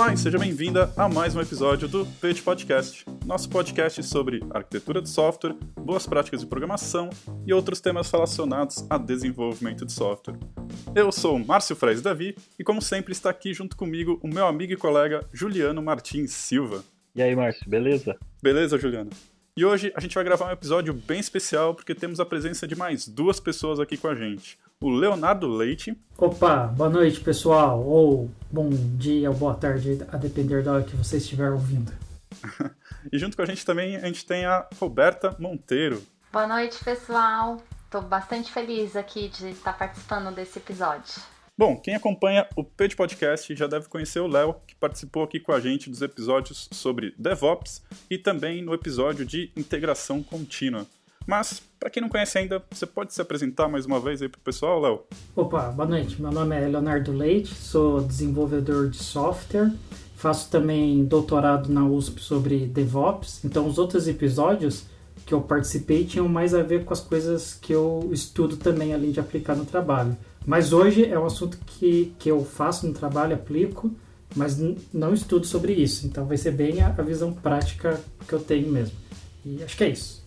Olá e seja bem-vinda a mais um episódio do Page Podcast, nosso podcast sobre arquitetura de software, boas práticas de programação e outros temas relacionados a desenvolvimento de software. Eu sou Márcio Fres Davi e, como sempre, está aqui junto comigo o meu amigo e colega Juliano Martins Silva. E aí, Márcio, beleza? Beleza, Juliano? E hoje a gente vai gravar um episódio bem especial porque temos a presença de mais duas pessoas aqui com a gente. O Leonardo Leite. Opa, boa noite pessoal, ou bom dia ou boa tarde, a depender da hora que você estiver ouvindo. e junto com a gente também a gente tem a Roberta Monteiro. Boa noite pessoal, estou bastante feliz aqui de estar participando desse episódio. Bom, quem acompanha o Page Podcast já deve conhecer o Léo, que participou aqui com a gente dos episódios sobre DevOps e também no episódio de integração contínua. Mas, para quem não conhece ainda, você pode se apresentar mais uma vez aí para o pessoal, Léo? Opa, boa noite. Meu nome é Leonardo Leite, sou desenvolvedor de software, faço também doutorado na USP sobre DevOps. Então, os outros episódios que eu participei tinham mais a ver com as coisas que eu estudo também, além de aplicar no trabalho. Mas hoje é um assunto que, que eu faço no trabalho, aplico, mas não estudo sobre isso. Então vai ser bem a, a visão prática que eu tenho mesmo. E acho que é isso.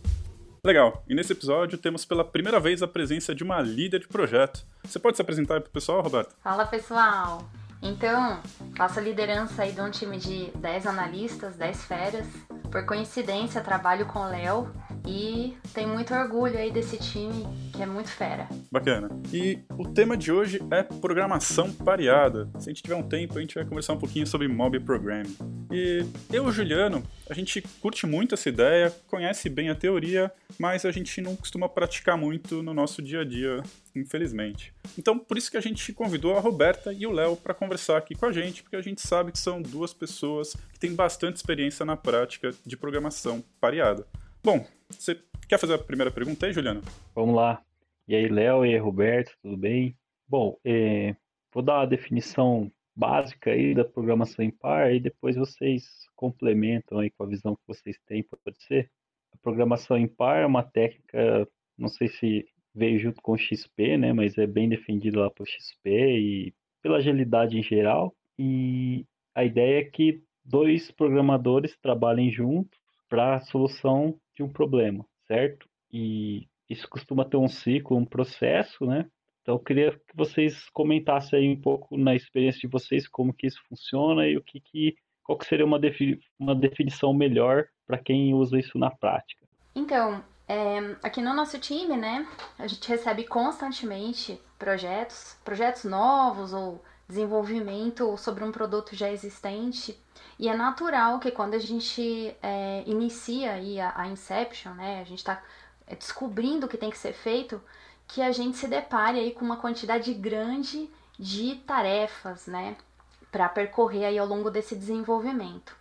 Legal. E nesse episódio temos pela primeira vez a presença de uma líder de projeto. Você pode se apresentar para o pessoal, Roberto? Fala, pessoal. Então, faço a liderança aí de um time de 10 analistas, 10 feras. Por coincidência, trabalho com o Léo, e tem muito orgulho aí desse time que é muito fera. Bacana. E o tema de hoje é programação pareada. Se a gente tiver um tempo, a gente vai conversar um pouquinho sobre mob programming. E eu Juliano, a gente curte muito essa ideia, conhece bem a teoria, mas a gente não costuma praticar muito no nosso dia a dia, infelizmente. Então, por isso que a gente convidou a Roberta e o Léo para conversar aqui com a gente, porque a gente sabe que são duas pessoas que têm bastante experiência na prática de programação pareada. Bom, você quer fazer a primeira pergunta aí, Juliano? Vamos lá. E aí, Léo e aí, Roberto, tudo bem? Bom, é, vou dar a definição básica aí da programação em par e depois vocês complementam aí com a visão que vocês têm, pode ser? A programação em par é uma técnica, não sei se veio junto com o XP, né, mas é bem defendida lá por XP e pela agilidade em geral. E a ideia é que dois programadores trabalhem juntos para a solução de um problema, certo? E isso costuma ter um ciclo, um processo, né? Então eu queria que vocês comentassem aí um pouco na experiência de vocês como que isso funciona e o que, que qual que seria uma, uma definição melhor para quem usa isso na prática. Então, é, aqui no nosso time, né, a gente recebe constantemente projetos, projetos novos ou desenvolvimento sobre um produto já existente e é natural que quando a gente é, inicia aí a, a Inception, né, a gente está descobrindo o que tem que ser feito, que a gente se depare aí com uma quantidade grande de tarefas, né, para percorrer aí ao longo desse desenvolvimento.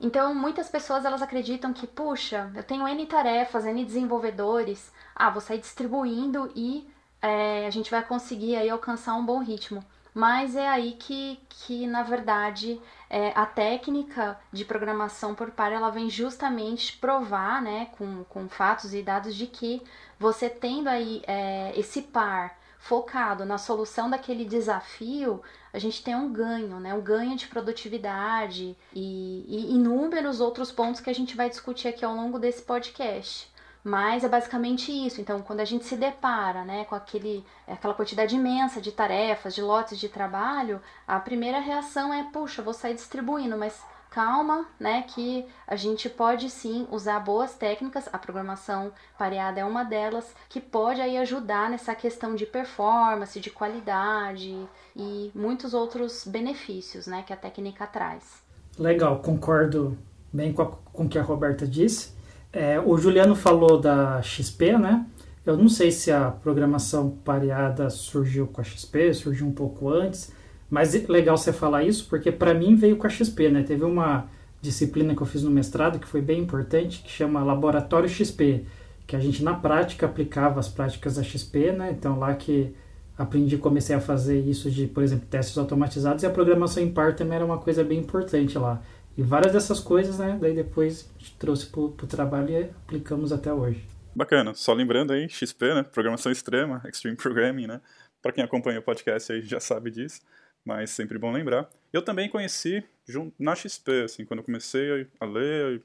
Então, muitas pessoas elas acreditam que, puxa, eu tenho N tarefas, N desenvolvedores, ah, vou sair distribuindo e é, a gente vai conseguir aí alcançar um bom ritmo. Mas é aí que, que na verdade, é, a técnica de programação por par ela vem justamente provar, né, com, com fatos e dados de que você tendo aí é, esse par focado na solução daquele desafio, a gente tem um ganho, né? Um ganho de produtividade e, e inúmeros outros pontos que a gente vai discutir aqui ao longo desse podcast. Mas é basicamente isso. Então, quando a gente se depara né, com aquele, aquela quantidade imensa de tarefas, de lotes de trabalho, a primeira reação é: puxa, vou sair distribuindo, mas calma, né? Que a gente pode sim usar boas técnicas, a programação pareada é uma delas, que pode aí ajudar nessa questão de performance, de qualidade e muitos outros benefícios, né? Que a técnica traz. Legal, concordo bem com, com o que a Roberta disse. É, o Juliano falou da XP, né? Eu não sei se a programação pareada surgiu com a XP, surgiu um pouco antes, mas é legal você falar isso porque para mim veio com a XP, né? Teve uma disciplina que eu fiz no mestrado que foi bem importante, que chama Laboratório XP, que a gente na prática aplicava as práticas da XP, né? Então lá que aprendi, comecei a fazer isso de, por exemplo, testes automatizados e a programação em par também era uma coisa bem importante lá. E várias dessas coisas, né? Daí depois a gente trouxe para o trabalho e aplicamos até hoje. Bacana. Só lembrando aí, XP, né? Programação extrema, Extreme Programming, né? Para quem acompanha o podcast aí já sabe disso. mas sempre bom lembrar. Eu também conheci na XP, assim, quando eu comecei a ler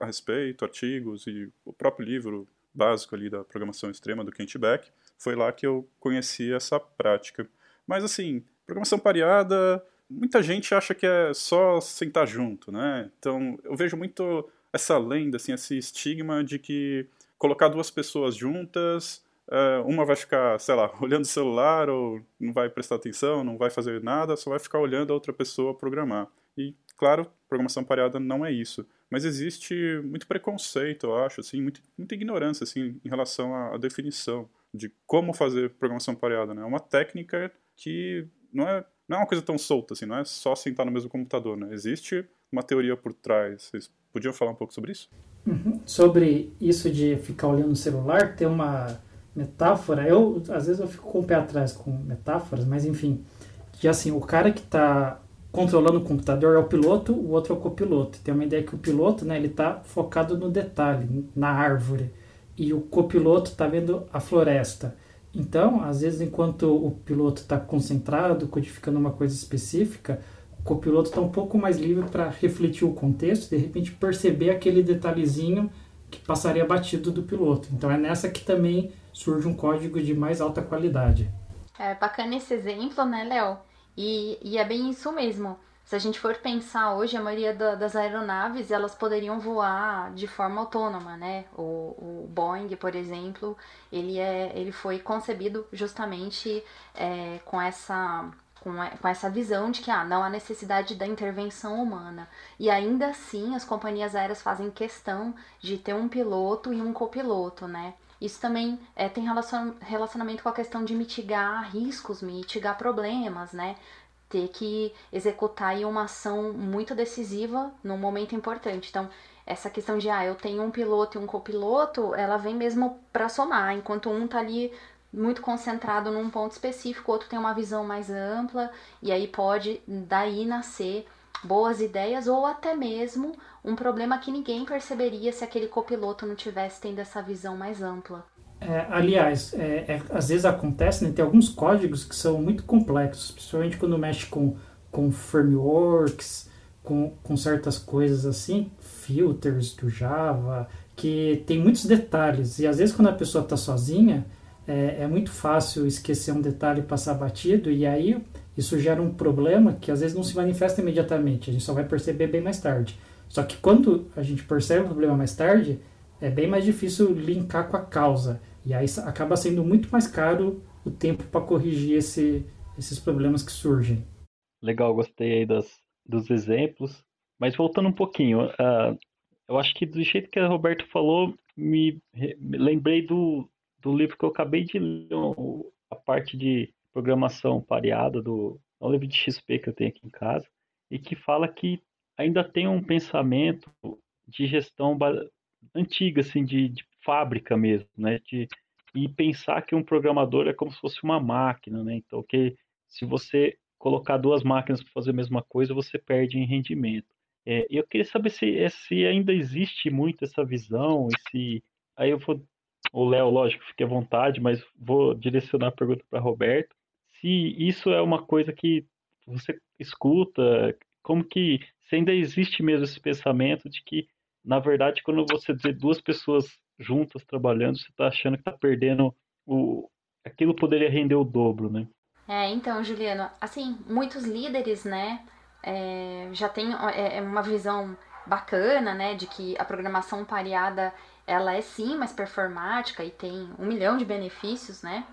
a respeito, artigos e o próprio livro básico ali da programação extrema do Kent Beck, foi lá que eu conheci essa prática. Mas assim, programação pareada, muita gente acha que é só sentar junto, né? Então, eu vejo muito essa lenda, assim, esse estigma de que colocar duas pessoas juntas, é, uma vai ficar, sei lá, olhando o celular ou não vai prestar atenção, não vai fazer nada, só vai ficar olhando a outra pessoa programar. E, claro, programação pareada não é isso. Mas existe muito preconceito, eu acho, assim, muito, muita ignorância assim, em relação à, à definição de como fazer programação pareada. Né? É uma técnica que não é, não é uma coisa tão solta, assim, não é só sentar no mesmo computador. Né? Existe uma teoria por trás. Vocês podiam falar um pouco sobre isso? Uhum. Sobre isso de ficar olhando o celular, tem uma metáfora. Eu, às vezes, eu fico com o pé atrás com metáforas, mas enfim. Que assim, o cara que está controlando o computador é o piloto, o outro é o copiloto. Tem uma ideia que o piloto, né, ele está focado no detalhe, na árvore, e o copiloto está vendo a floresta. Então, às vezes, enquanto o piloto está concentrado, codificando uma coisa específica, o copiloto está um pouco mais livre para refletir o contexto, de repente perceber aquele detalhezinho que passaria batido do piloto. Então, é nessa que também surge um código de mais alta qualidade. É bacana esse exemplo, né, Léo? E, e é bem isso mesmo. Se a gente for pensar hoje, a maioria da, das aeronaves elas poderiam voar de forma autônoma, né? O, o Boeing, por exemplo, ele, é, ele foi concebido justamente é, com essa com, essa visão de que ah, não há necessidade da intervenção humana. E ainda assim, as companhias aéreas fazem questão de ter um piloto e um copiloto, né? Isso também é, tem relacion, relacionamento com a questão de mitigar riscos, mitigar problemas, né? Ter que executar uma ação muito decisiva num momento importante. Então, essa questão de, ah, eu tenho um piloto e um copiloto, ela vem mesmo para somar. Enquanto um tá ali muito concentrado num ponto específico, o outro tem uma visão mais ampla, e aí pode daí nascer boas ideias ou até mesmo um problema que ninguém perceberia se aquele copiloto não tivesse tendo essa visão mais ampla. É, aliás, é, é, às vezes acontece, né, tem alguns códigos que são muito complexos, principalmente quando mexe com, com frameworks, com, com certas coisas assim, filters do Java, que tem muitos detalhes, e às vezes quando a pessoa está sozinha, é, é, muito fácil esquecer um detalhe e passar batido, e aí isso gera um problema que às vezes não se manifesta imediatamente, a gente só vai perceber bem mais tarde. Só que quando a gente percebe o problema mais tarde, é bem mais difícil linkar com a causa. E aí acaba sendo muito mais caro o tempo para corrigir esse, esses problemas que surgem. Legal, gostei aí das, dos exemplos. Mas voltando um pouquinho, uh, eu acho que do jeito que a Roberto falou, me, me lembrei do, do livro que eu acabei de ler, a parte de programação pareada do é um livro de XP que eu tenho aqui em casa e que fala que ainda tem um pensamento de gestão antiga, assim, de, de fábrica mesmo, né? De, e pensar que um programador é como se fosse uma máquina, né? Então, que se você colocar duas máquinas para fazer a mesma coisa, você perde em rendimento. É, eu queria saber se, é, se ainda existe muito essa visão, se. Aí eu vou. O Léo, lógico, fique à vontade, mas vou direcionar a pergunta para Roberto se isso é uma coisa que você escuta, como que se ainda existe mesmo esse pensamento de que, na verdade, quando você vê duas pessoas juntas trabalhando, você está achando que está perdendo o aquilo poderia render o dobro, né? É, então, Juliano, assim, muitos líderes, né, é, já tem é, é, uma visão bacana, né, de que a programação pareada ela é sim mais performática e tem um milhão de benefícios, né?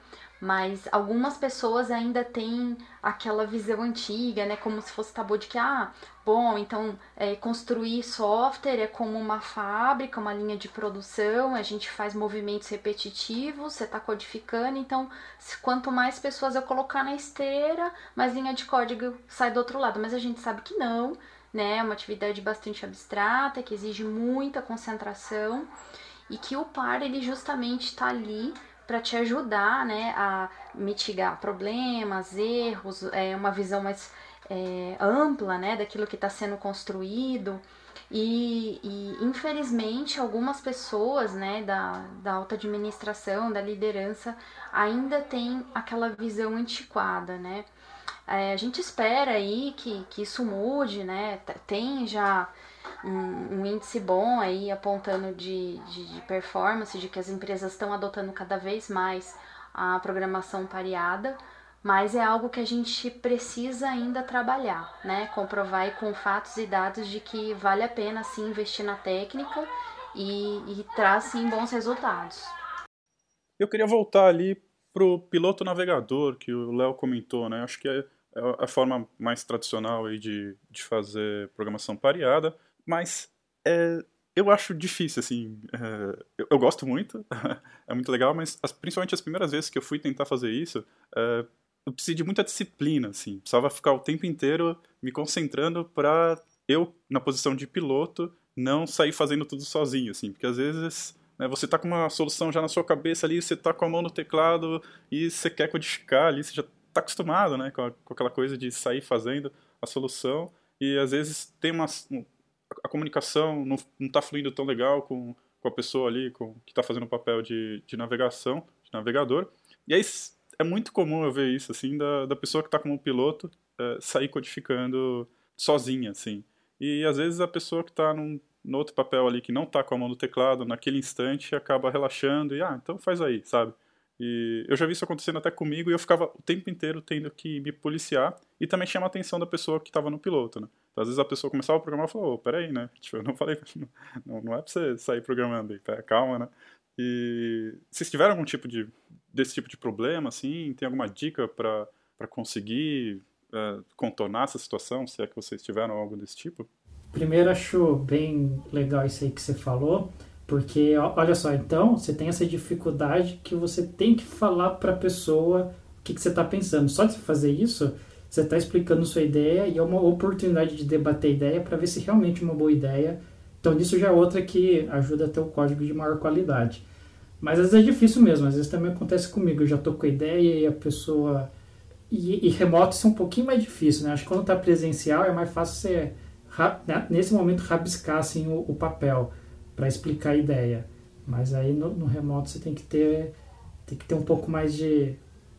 Mas algumas pessoas ainda têm aquela visão antiga, né? Como se fosse tabu de que, ah, bom, então é, construir software é como uma fábrica, uma linha de produção, a gente faz movimentos repetitivos, você está codificando, então se, quanto mais pessoas eu colocar na esteira, mais linha de código sai do outro lado. Mas a gente sabe que não, né? É uma atividade bastante abstrata, que exige muita concentração e que o par ele justamente está ali para te ajudar né, a mitigar problemas, erros, é, uma visão mais é, ampla né, daquilo que está sendo construído. E, e, infelizmente algumas pessoas né, da, da alta administração, da liderança, ainda têm aquela visão antiquada, né? É, a gente espera aí que, que isso mude, né? Tem já um, um índice bom aí apontando de, de, de performance, de que as empresas estão adotando cada vez mais a programação pareada, mas é algo que a gente precisa ainda trabalhar, né? Comprovar com fatos e dados de que vale a pena sim investir na técnica e, e traz sim bons resultados. Eu queria voltar ali pro piloto navegador que o Léo comentou, né? Acho que é, é a forma mais tradicional aí de, de fazer programação pareada, mas é, eu acho difícil, assim. É, eu, eu, gosto muito, é muito legal, mas as, principalmente as primeiras vezes que eu fui tentar fazer isso, é, eu precisei de muita disciplina, assim. Precisava ficar o tempo inteiro me concentrando para eu, na posição de piloto, não sair fazendo tudo sozinho, assim. Porque às vezes né, você tá com uma solução já na sua cabeça ali, você tá com a mão no teclado e você quer codificar ali, você já tá acostumado, né, com, a, com aquela coisa de sair fazendo a solução. E às vezes tem uma, a comunicação não, não tá fluindo tão legal com, com a pessoa ali com, que está fazendo o papel de, de navegação, de navegador. E aí é muito comum eu ver isso, assim, da, da pessoa que está como piloto é, sair codificando sozinha, assim. E às vezes a pessoa que está num, no outro papel ali, que não está com a mão no teclado, naquele instante acaba relaxando e, ah, então faz aí, sabe? E eu já vi isso acontecendo até comigo e eu ficava o tempo inteiro tendo que me policiar e também chama a atenção da pessoa que estava no piloto, né? Às vezes a pessoa começava a programar e falou, oh, peraí, né? Tipo, eu não falei, não, não é pra você sair programando aí, calma, né? E vocês tiveram algum tipo de desse tipo de problema, assim? Tem alguma dica para conseguir é, contornar essa situação, se é que vocês tiveram algo desse tipo? Primeiro, acho bem legal isso aí que você falou, porque olha só, então você tem essa dificuldade que você tem que falar para pessoa o que, que você está pensando. Só de fazer isso, você está explicando sua ideia e é uma oportunidade de debater ideia para ver se realmente é uma boa ideia. Então, isso já é outra que ajuda a ter o código de maior qualidade. Mas às vezes é difícil mesmo, às vezes também acontece comigo. Eu já tô com a ideia e a pessoa. E, e remoto isso é um pouquinho mais difícil, né? Acho que quando tá presencial é mais fácil você, né, nesse momento, rabiscar assim, o, o papel para explicar a ideia. Mas aí no, no, remoto você tem que ter tem que ter um pouco mais de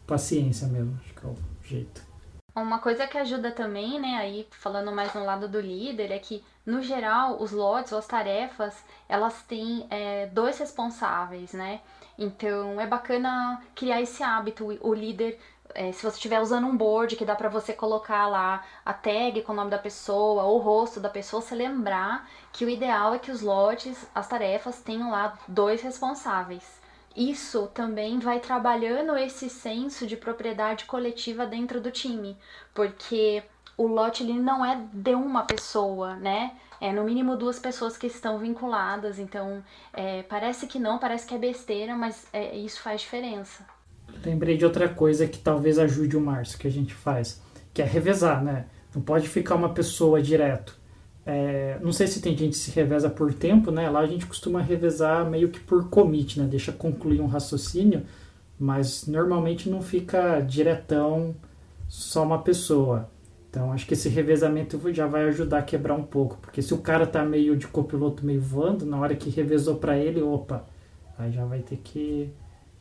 paciência mesmo, acho que é o jeito. Uma coisa que ajuda também, né, aí falando mais no lado do líder, é que, no geral, os lotes ou as tarefas, elas têm é, dois responsáveis, né? Então, é bacana criar esse hábito. O líder, é, se você estiver usando um board que dá para você colocar lá a tag com o nome da pessoa ou o rosto da pessoa, você lembrar que o ideal é que os lotes, as tarefas, tenham lá dois responsáveis isso também vai trabalhando esse senso de propriedade coletiva dentro do time, porque o lote ele não é de uma pessoa, né? É no mínimo duas pessoas que estão vinculadas, então é, parece que não, parece que é besteira, mas é, isso faz diferença. Lembrei de outra coisa que talvez ajude o Márcio que a gente faz, que é revezar, né? Não pode ficar uma pessoa direto. É, não sei se tem gente que se reveza por tempo, né? Lá a gente costuma revezar meio que por commit, né? Deixa concluir um raciocínio, mas normalmente não fica diretão só uma pessoa. Então acho que esse revezamento já vai ajudar a quebrar um pouco, porque se o cara tá meio de copiloto meio voando, na hora que revezou para ele, opa, aí já vai ter que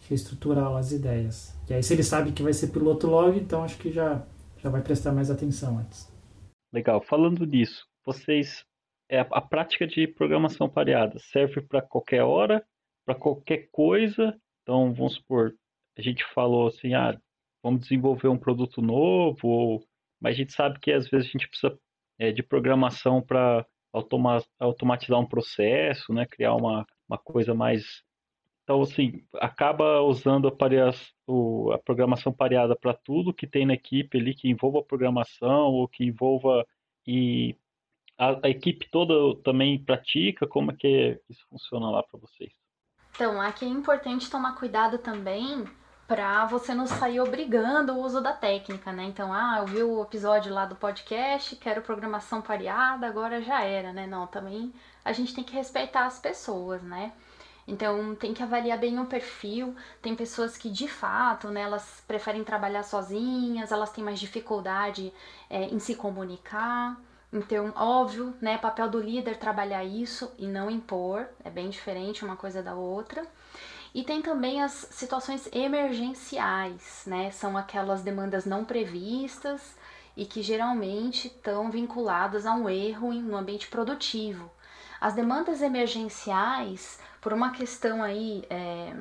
reestruturar as ideias. E aí se ele sabe que vai ser piloto logo, então acho que já já vai prestar mais atenção antes. Legal. Falando disso, vocês é, a prática de programação pareada serve para qualquer hora, para qualquer coisa. Então, vamos supor, a gente falou assim, ah, vamos desenvolver um produto novo, ou... mas a gente sabe que às vezes a gente precisa é, de programação para automa automatizar um processo, né, criar uma, uma coisa mais então, assim, acaba usando a, pareia, a programação pareada para tudo que tem na equipe ali, que envolva programação ou que envolva e a, a, equipe toda também pratica? Como é que isso funciona lá para vocês? Então, aqui é importante tomar cuidado também para você não sair obrigando o uso da técnica, né? Então, ah, eu vi o episódio lá do podcast, quero programação pareada, agora já era, né? Não, também a gente tem que respeitar as pessoas, né? Então tem que avaliar bem o perfil. Tem pessoas que de fato, né, elas preferem trabalhar sozinhas, elas têm mais dificuldade é, em se comunicar. Então, óbvio, né, papel do líder trabalhar isso e não impor, é bem diferente uma coisa da outra. E tem também as situações emergenciais, né? São aquelas demandas não previstas e que geralmente estão vinculadas a um erro no ambiente produtivo. As demandas emergenciais, por uma questão aí é,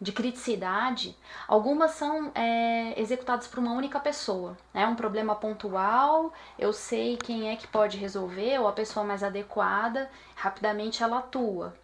de criticidade, algumas são é, executadas por uma única pessoa. É né? um problema pontual, eu sei quem é que pode resolver, ou a pessoa mais adequada, rapidamente ela atua.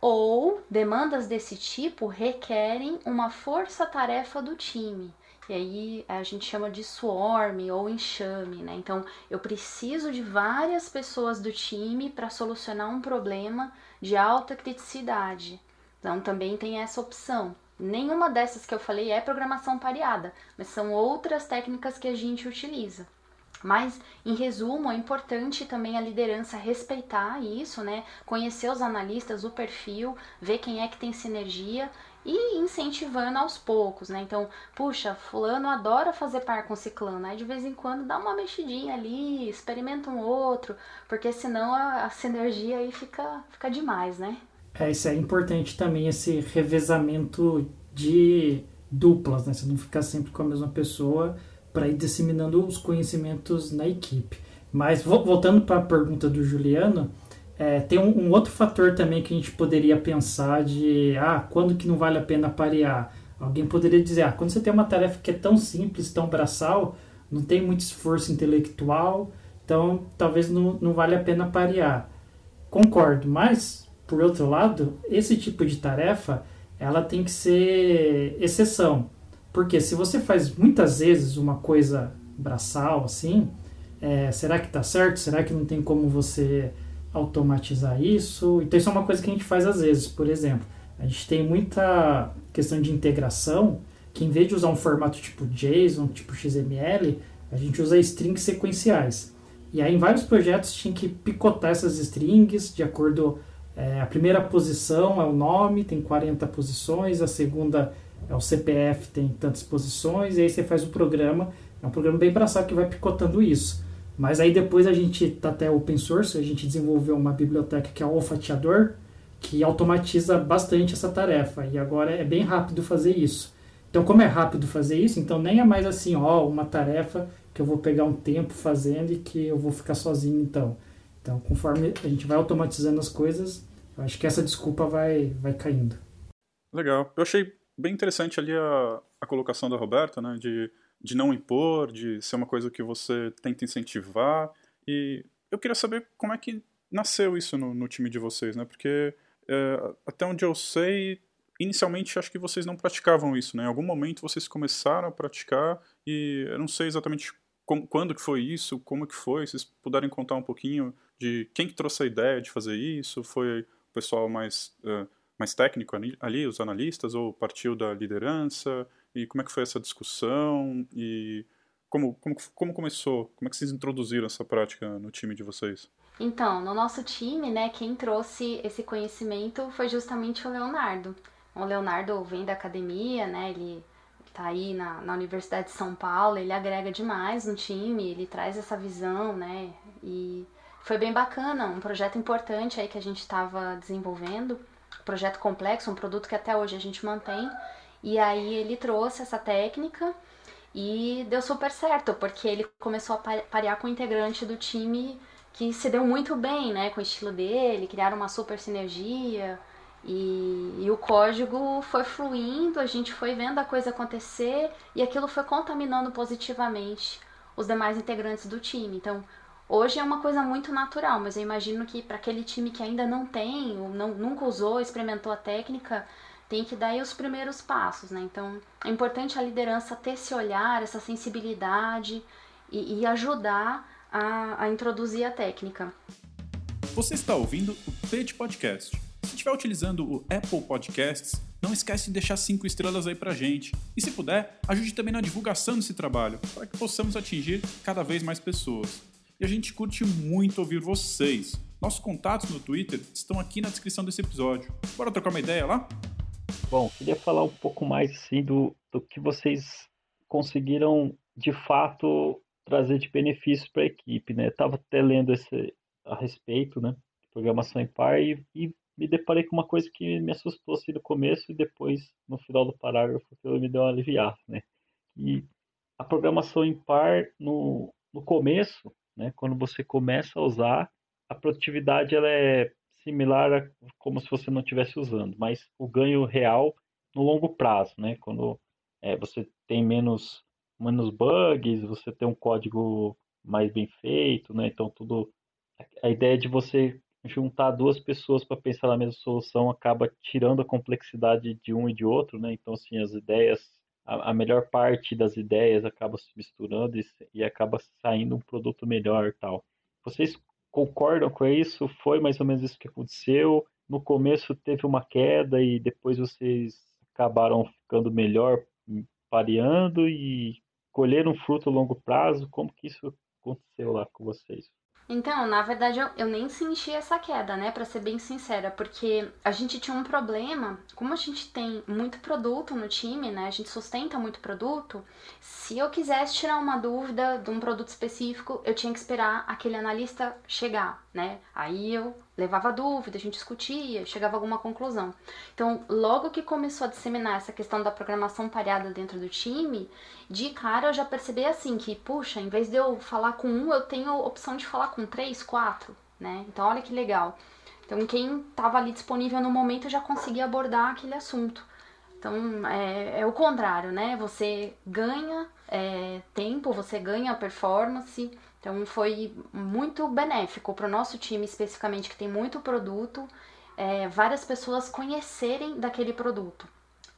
Ou demandas desse tipo requerem uma força-tarefa do time. E aí a gente chama de swarm ou enxame, né? Então eu preciso de várias pessoas do time para solucionar um problema de alta criticidade. Então também tem essa opção. Nenhuma dessas que eu falei é programação pareada, mas são outras técnicas que a gente utiliza. Mas, em resumo, é importante também a liderança respeitar isso, né? Conhecer os analistas, o perfil, ver quem é que tem sinergia e incentivando aos poucos, né? Então, puxa, fulano adora fazer par com ciclano, aí de vez em quando dá uma mexidinha ali, experimenta um outro, porque senão a, a sinergia aí fica, fica demais, né? É, isso é importante também, esse revezamento de duplas, né? Você não ficar sempre com a mesma pessoa para ir disseminando os conhecimentos na equipe. Mas voltando para a pergunta do Juliano, é, tem um, um, outro fator também que a gente poderia pensar de ah, quando que não vale a pena parear? Alguém poderia dizer, ah, quando você tem uma tarefa que é tão simples, tão braçal, não tem muito esforço intelectual, então talvez não, não vale a pena parear. Concordo, mas, por outro lado, esse tipo de tarefa, ela tem que ser exceção. Porque se você faz muitas vezes uma coisa braçal assim, é, será que está certo? Será que não tem como você automatizar isso. Então isso é uma coisa que a gente faz às vezes, por exemplo. A gente tem muita questão de integração que em vez de usar um formato tipo JSON, tipo XML, a gente usa strings sequenciais. E aí em vários projetos tinha que picotar essas strings de acordo é, a primeira posição é o nome, tem 40 posições, a segunda é o CPF, tem tantas posições, e aí você faz o programa, é um programa bem braçal que vai picotando isso. Mas aí depois a gente tá até open source, a gente desenvolveu uma biblioteca que é o Olfatiador, que automatiza bastante essa tarefa. E agora é bem rápido fazer isso. Então, como é rápido fazer isso, então nem é mais assim, ó, uma tarefa que eu vou pegar um tempo fazendo e que eu vou ficar sozinho então. Então, conforme a gente vai automatizando as coisas, eu acho que essa desculpa vai, vai caindo. Legal. Eu achei bem interessante ali a, a colocação da Roberta, né, de de não impor, de ser uma coisa que você tenta incentivar. E eu queria saber como é que nasceu isso no, no time de vocês, né? Porque é, até onde eu sei, inicialmente acho que vocês não praticavam isso, né? Em algum momento vocês começaram a praticar e eu não sei exatamente como, quando que foi isso, como que foi, vocês puderem contar um pouquinho de quem que trouxe a ideia de fazer isso, foi o pessoal mais, uh, mais técnico ali, ali, os analistas, ou partiu da liderança, e como é que foi essa discussão e como, como, como começou? Como é que vocês introduziram essa prática no time de vocês? Então, no nosso time, né, quem trouxe esse conhecimento foi justamente o Leonardo. O Leonardo vem da academia, né, ele tá aí na, na Universidade de São Paulo, ele agrega demais no time, ele traz essa visão, né, e foi bem bacana, um projeto importante aí que a gente estava desenvolvendo, um projeto complexo, um produto que até hoje a gente mantém, e aí ele trouxe essa técnica e deu super certo, porque ele começou a parear com um integrante do time que se deu muito bem, né, com o estilo dele, criaram uma super sinergia. E, e, o código foi fluindo, a gente foi vendo a coisa acontecer e aquilo foi contaminando positivamente os demais integrantes do time. Então, hoje é uma coisa muito natural, mas eu imagino que para aquele time que ainda não tem, ou não, nunca usou, experimentou a técnica, tem que dar os primeiros passos, né? Então é importante a liderança ter esse olhar, essa sensibilidade e, e ajudar a, a, introduzir a técnica. Você está ouvindo o TED Podcast. Se estiver utilizando o Apple Podcasts, não esquece de deixar cinco estrelas aí pra gente. E se puder, ajude também na divulgação desse trabalho, para que possamos atingir cada vez mais pessoas. E a gente curte muito ouvir vocês. Nossos contatos no Twitter estão aqui na descrição desse episódio. Bora trocar uma ideia lá? Bom, queria falar um pouco mais assim, do, do que vocês conseguiram de fato trazer de benefícios para a equipe, né? Estava até lendo esse, a respeito, né? Programação em par e, e me deparei com uma coisa que me assustou assim no começo e depois no final do parágrafo que me deu uma aliviada, né? E a programação em par no, no começo, né, quando você começa a usar, a produtividade ela é similar a como se você não estivesse usando, mas o ganho real no longo prazo, né, quando é, você tem menos menos bugs, você tem um código mais bem feito, né, então tudo a ideia de você juntar duas pessoas para pensar na mesma solução acaba tirando a complexidade de um e de outro, né? Então assim as ideias a, a melhor parte das ideias acaba se misturando e, e acaba saindo um produto melhor tal. Vocês concordam com isso? Foi mais ou menos isso que aconteceu? No começo teve uma queda e depois vocês acabaram ficando melhor, pareando e colheram fruto a longo prazo? Como que isso aconteceu lá com vocês? Então, na verdade, eu, eu nem senti essa queda, né? Pra ser bem sincera, porque a gente tinha um problema, como a gente tem muito produto no time, né? A gente sustenta muito produto. Se eu quisesse tirar uma dúvida de um produto específico, eu tinha que esperar aquele analista chegar, né? Aí eu levava dúvida, a gente discutia, chegava a alguma conclusão. Então, logo que começou a disseminar essa questão da programação pareada dentro do time, de cara eu já percebi assim que, puxa, em vez de eu falar com um, eu tenho a opção de falar com três, quatro, né? Então, olha que legal. Então, quem estava ali disponível no momento já conseguia abordar aquele assunto. Então, é, é o contrário, né? Você ganha é, tempo, você ganha performance, então foi muito benéfico para o nosso time especificamente, que tem muito produto, é, várias pessoas conhecerem daquele produto.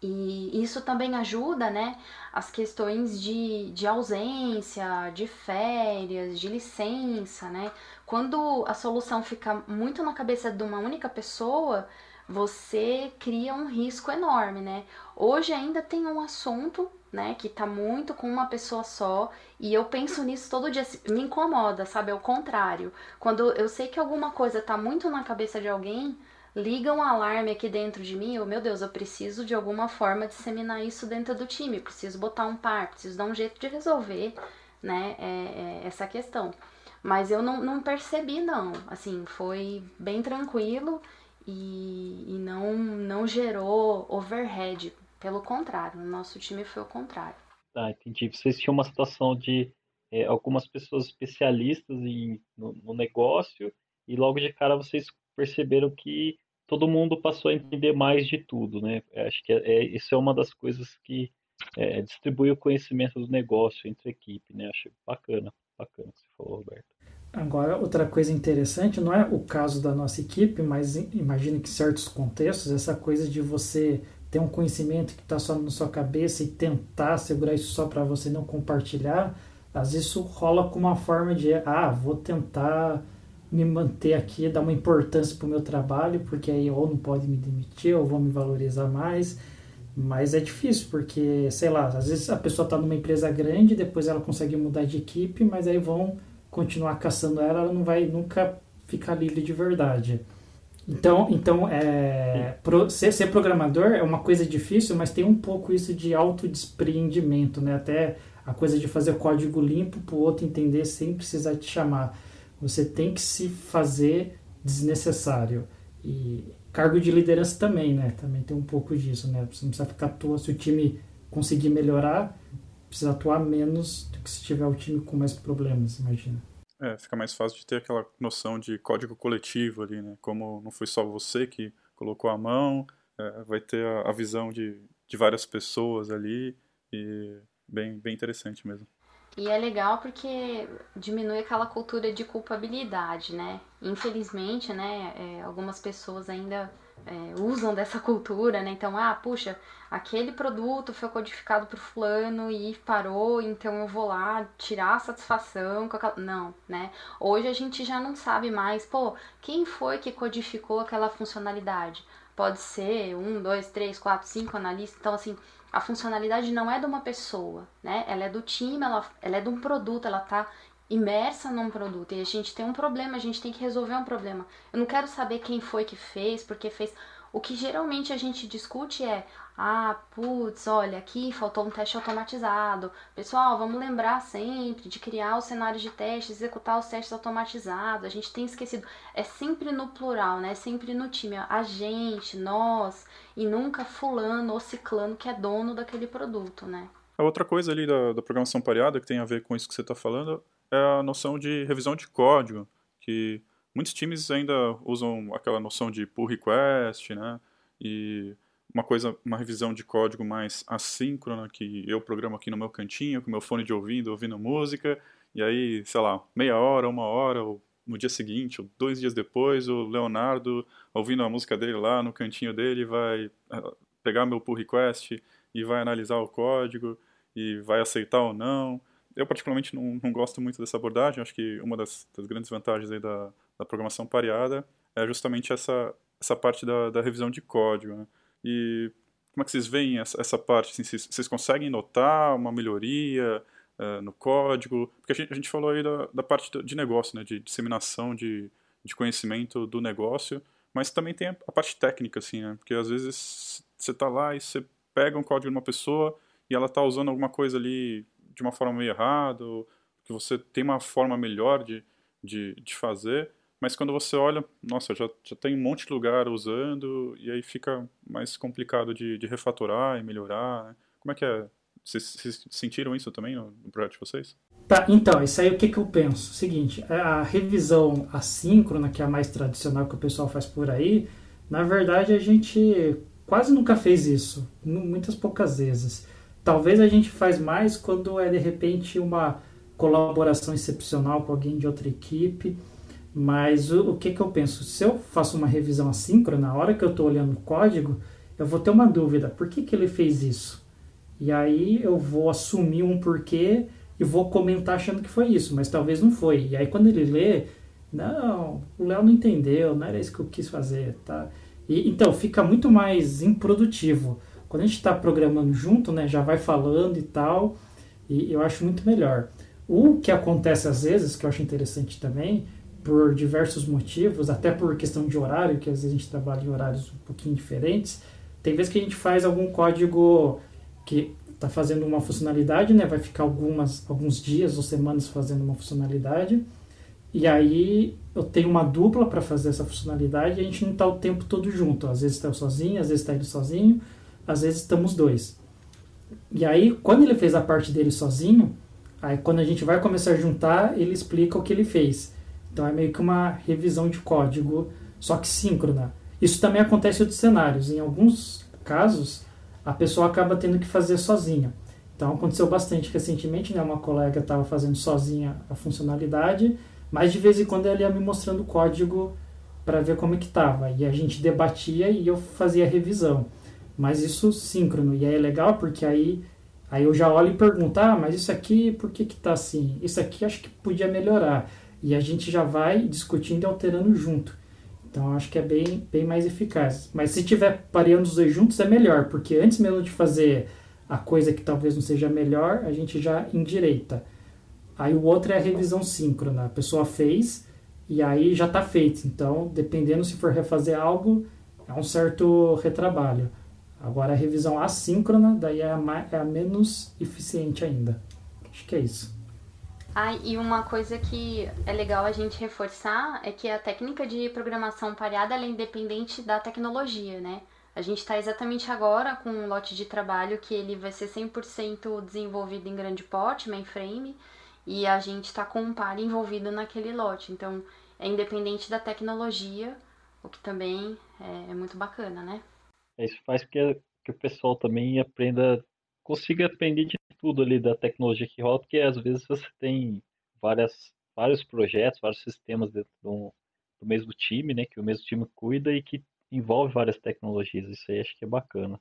E isso também ajuda, né, as questões de, de ausência, de férias, de licença, né? Quando a solução fica muito na cabeça de uma única pessoa, você cria um risco enorme, né? Hoje ainda tem um assunto né? Que tá muito com uma pessoa só. E eu penso nisso todo dia. Me incomoda, sabe? É o contrário. Quando eu sei que alguma coisa tá muito na cabeça de alguém, liga um alarme aqui dentro de mim. Eu, meu Deus, eu preciso de alguma forma disseminar isso dentro do time. Preciso botar um par, preciso dar um jeito de resolver, né? É, é, essa questão. Mas eu não, não percebi, não. Assim, foi bem tranquilo e, e não, não gerou overhead pelo contrário, no nosso time foi o contrário. Ah, entendi. Vocês tinham uma situação de é, algumas pessoas especialistas em, no, no, negócio e logo de cara vocês perceberam que todo mundo passou a entender mais de tudo, né? Acho que é, é, isso é uma das coisas que é, distribui o conhecimento do negócio entre a equipe, né? Acho bacana, bacana o que você falou, Roberto. Agora, outra coisa interessante, não é o caso da nossa equipe, mas imagino que em certos contextos, essa coisa de você ter um conhecimento que está só na sua cabeça e tentar segurar isso só para você não compartilhar, às vezes isso rola com uma forma de, ah, vou tentar me manter aqui, dar uma importância para o meu trabalho, porque aí ou não pode me demitir, ou vão me valorizar mais. Mas é difícil, porque, sei lá, às vezes a pessoa está numa empresa grande, depois ela consegue mudar de equipe, mas aí vão continuar caçando ela, ela não vai nunca ficar livre de verdade. Então, então é, pro, ser, ser, programador é uma coisa difícil, mas tem um pouco isso de autodespreendimento, né? Até a coisa de fazer código limpo para o outro entender sem precisar te chamar. Você tem que se fazer desnecessário. E cargo de liderança também, né? Também tem um pouco disso, né? Você não precisa ficar atuando, se o time conseguir melhorar, precisa atuar menos do que se tiver o time com mais problemas, imagina. É, fica mais fácil de ter aquela noção de código coletivo ali, né? Como não foi só você que colocou a mão, é, vai ter a, a, visão de, de várias pessoas ali e bem, bem interessante mesmo. E é legal porque diminui aquela cultura de culpabilidade, né? Infelizmente, né, é, algumas pessoas ainda é, usam dessa cultura, né? Então, ah, puxa, aquele produto foi codificado por fulano e parou, então eu vou lá tirar a satisfação com aquela... Não, né? Hoje a gente já não sabe mais, pô, quem foi que codificou aquela funcionalidade? Pode ser um, dois, três, quatro, cinco analistas. Então, assim, a funcionalidade não é de uma pessoa, né? Ela é do time, ela, ela é de um produto, ela tá imersa num produto e a gente tem um problema, a gente tem que resolver um problema. Eu não quero saber quem foi que fez, porque fez. O que geralmente a gente discute é: ah, putz, olha, aqui faltou um teste automatizado. Pessoal, vamos lembrar sempre de criar os cenários de teste, executar os testes automatizados. A gente tem esquecido. É sempre no plural, né? É sempre no time. A gente, nós, e nunca fulano ou ciclano que é dono daquele produto, né? A outra coisa ali da, da programação pareada que tem a ver com isso que você está falando é a noção de revisão de código, que muitos times ainda usam aquela noção de pull request, né? E uma coisa, uma revisão de código mais assíncrona que eu programo aqui no meu cantinho, com meu fone de ouvido, ouvindo música, e aí, sei lá, meia hora, uma hora, ou no dia seguinte, ou dois dias depois, o Leonardo, ouvindo a música dele lá no cantinho dele, vai eh, pegar meu pull request e vai analisar o código e vai aceitar ou não. Eu, particularmente, não, não gosto muito dessa abordagem. Acho que uma das, das grandes vantagens aí da, da programação pareada é justamente essa, essa parte da, da revisão de código. Né? E como é que vocês veem essa, essa parte? Assim, vocês, vocês, conseguem notar uma melhoria uh, no código? Porque a gente, a gente falou aí da, da parte de negócio, né? de disseminação de, de conhecimento do negócio, mas também tem a, a parte técnica, assim, né? porque às vezes você está lá e você pega um código de uma pessoa e ela está usando alguma coisa ali de uma forma meio errada, que você tem uma forma melhor de, de, de fazer, mas quando você olha, nossa, já, já tem um monte de lugar usando, e aí fica mais complicado de, de refatorar e melhorar. Né? Como é que é? Vocês, vocês, sentiram isso também no, no projeto de vocês? Tá, então, isso aí o que, que eu penso? Seguinte, a revisão assíncrona, que é a mais tradicional que o pessoal faz por aí, na verdade a gente quase nunca fez isso, muitas poucas vezes. Talvez a gente faz mais quando é de repente uma colaboração excepcional com alguém de outra equipe. Mas o, o que, que eu penso? Se eu faço uma revisão assíncrona, na hora que eu estou olhando o código, eu vou ter uma dúvida: por que, que ele fez isso? E aí eu vou assumir um porquê e vou comentar achando que foi isso, mas talvez não foi. E aí quando ele lê, não, o Léo não entendeu, não era isso que eu quis fazer, tá? E, então fica muito mais improdutivo. Quando a gente está programando junto, né, já vai falando e tal, e eu acho muito melhor. O que acontece às vezes, que eu acho interessante também, por diversos motivos, até por questão de horário, que às vezes a gente trabalha em horários um pouquinho diferentes, tem vezes que a gente faz algum código que está fazendo uma funcionalidade, né, vai ficar algumas, alguns dias ou semanas fazendo uma funcionalidade, e aí eu tenho uma dupla para fazer essa funcionalidade e a gente não está o tempo todo junto. Às vezes está sozinho, às vezes está ele sozinho, às vezes estamos dois. E aí, quando ele fez a parte dele sozinho, aí quando a gente vai começar a juntar, ele explica o que ele fez. Então é meio que uma revisão de código, só que síncrona. Isso também acontece em outros cenários. Em alguns casos, a pessoa acaba tendo que fazer sozinha. Então aconteceu bastante recentemente, né? Uma colega estava fazendo sozinha a funcionalidade, mas de vez em quando ela ia me mostrando o código para ver como é que estava. E a gente debatia e eu fazia a revisão mas isso síncrono. E aí é legal porque aí, aí eu já olho e pergunto, ah, mas isso aqui por que que tá assim? Isso aqui acho que podia melhorar. E a gente já vai discutindo e alterando junto. Então acho que é bem, bem mais eficaz. Mas se tiver pareando os dois juntos é melhor, porque antes mesmo de fazer a coisa que talvez não seja melhor, a gente já endireita. Aí o outro é a revisão síncrona. A pessoa fez e aí já está feito. Então, dependendo se for refazer algo, é um certo retrabalho. Agora a revisão assíncrona, daí é a, mais, é a menos eficiente ainda. Acho que é isso. Ah, e uma coisa que é legal a gente reforçar é que a técnica de programação pareada é independente da tecnologia, né? A gente está exatamente agora com um lote de trabalho que ele vai ser 100% desenvolvido em grande porte, mainframe, e a gente está com um par envolvido naquele lote. Então, é independente da tecnologia, o que também é, é muito bacana, né? Isso faz que, que o pessoal também aprenda, consiga aprender de tudo ali da tecnologia que rola, porque às vezes você tem várias, vários projetos, vários sistemas dentro do, do mesmo time, né, que o mesmo time cuida e que envolve várias tecnologias. Isso aí acho que é bacana.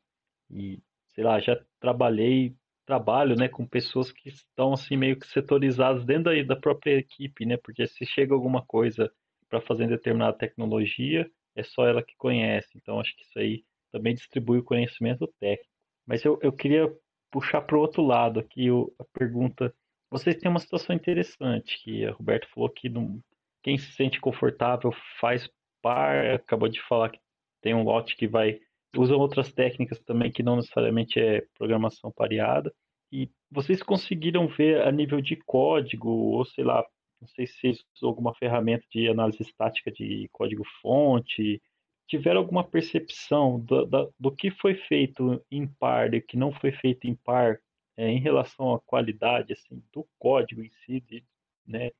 E, sei lá, já trabalhei, trabalho, né, com pessoas que estão assim meio que setorizadas dentro da, da própria equipe, né, porque se chega alguma coisa para fazer determinada tecnologia, é só ela que conhece. Então acho que isso aí também distribui o conhecimento técnico. Mas eu, eu queria puxar para o outro lado aqui o, a pergunta. Vocês têm uma situação interessante, que a Roberto falou que não, quem se sente confortável faz par, acabou de falar que tem um lote que vai usam outras técnicas também que não necessariamente é programação pareada. E vocês conseguiram ver a nível de código, ou sei lá, não sei se usou alguma ferramenta de análise estática de código-fonte, tiveram alguma percepção do, do, do, que foi feito em par e que não foi feito em par é, em relação à qualidade assim, do código em si, de, né?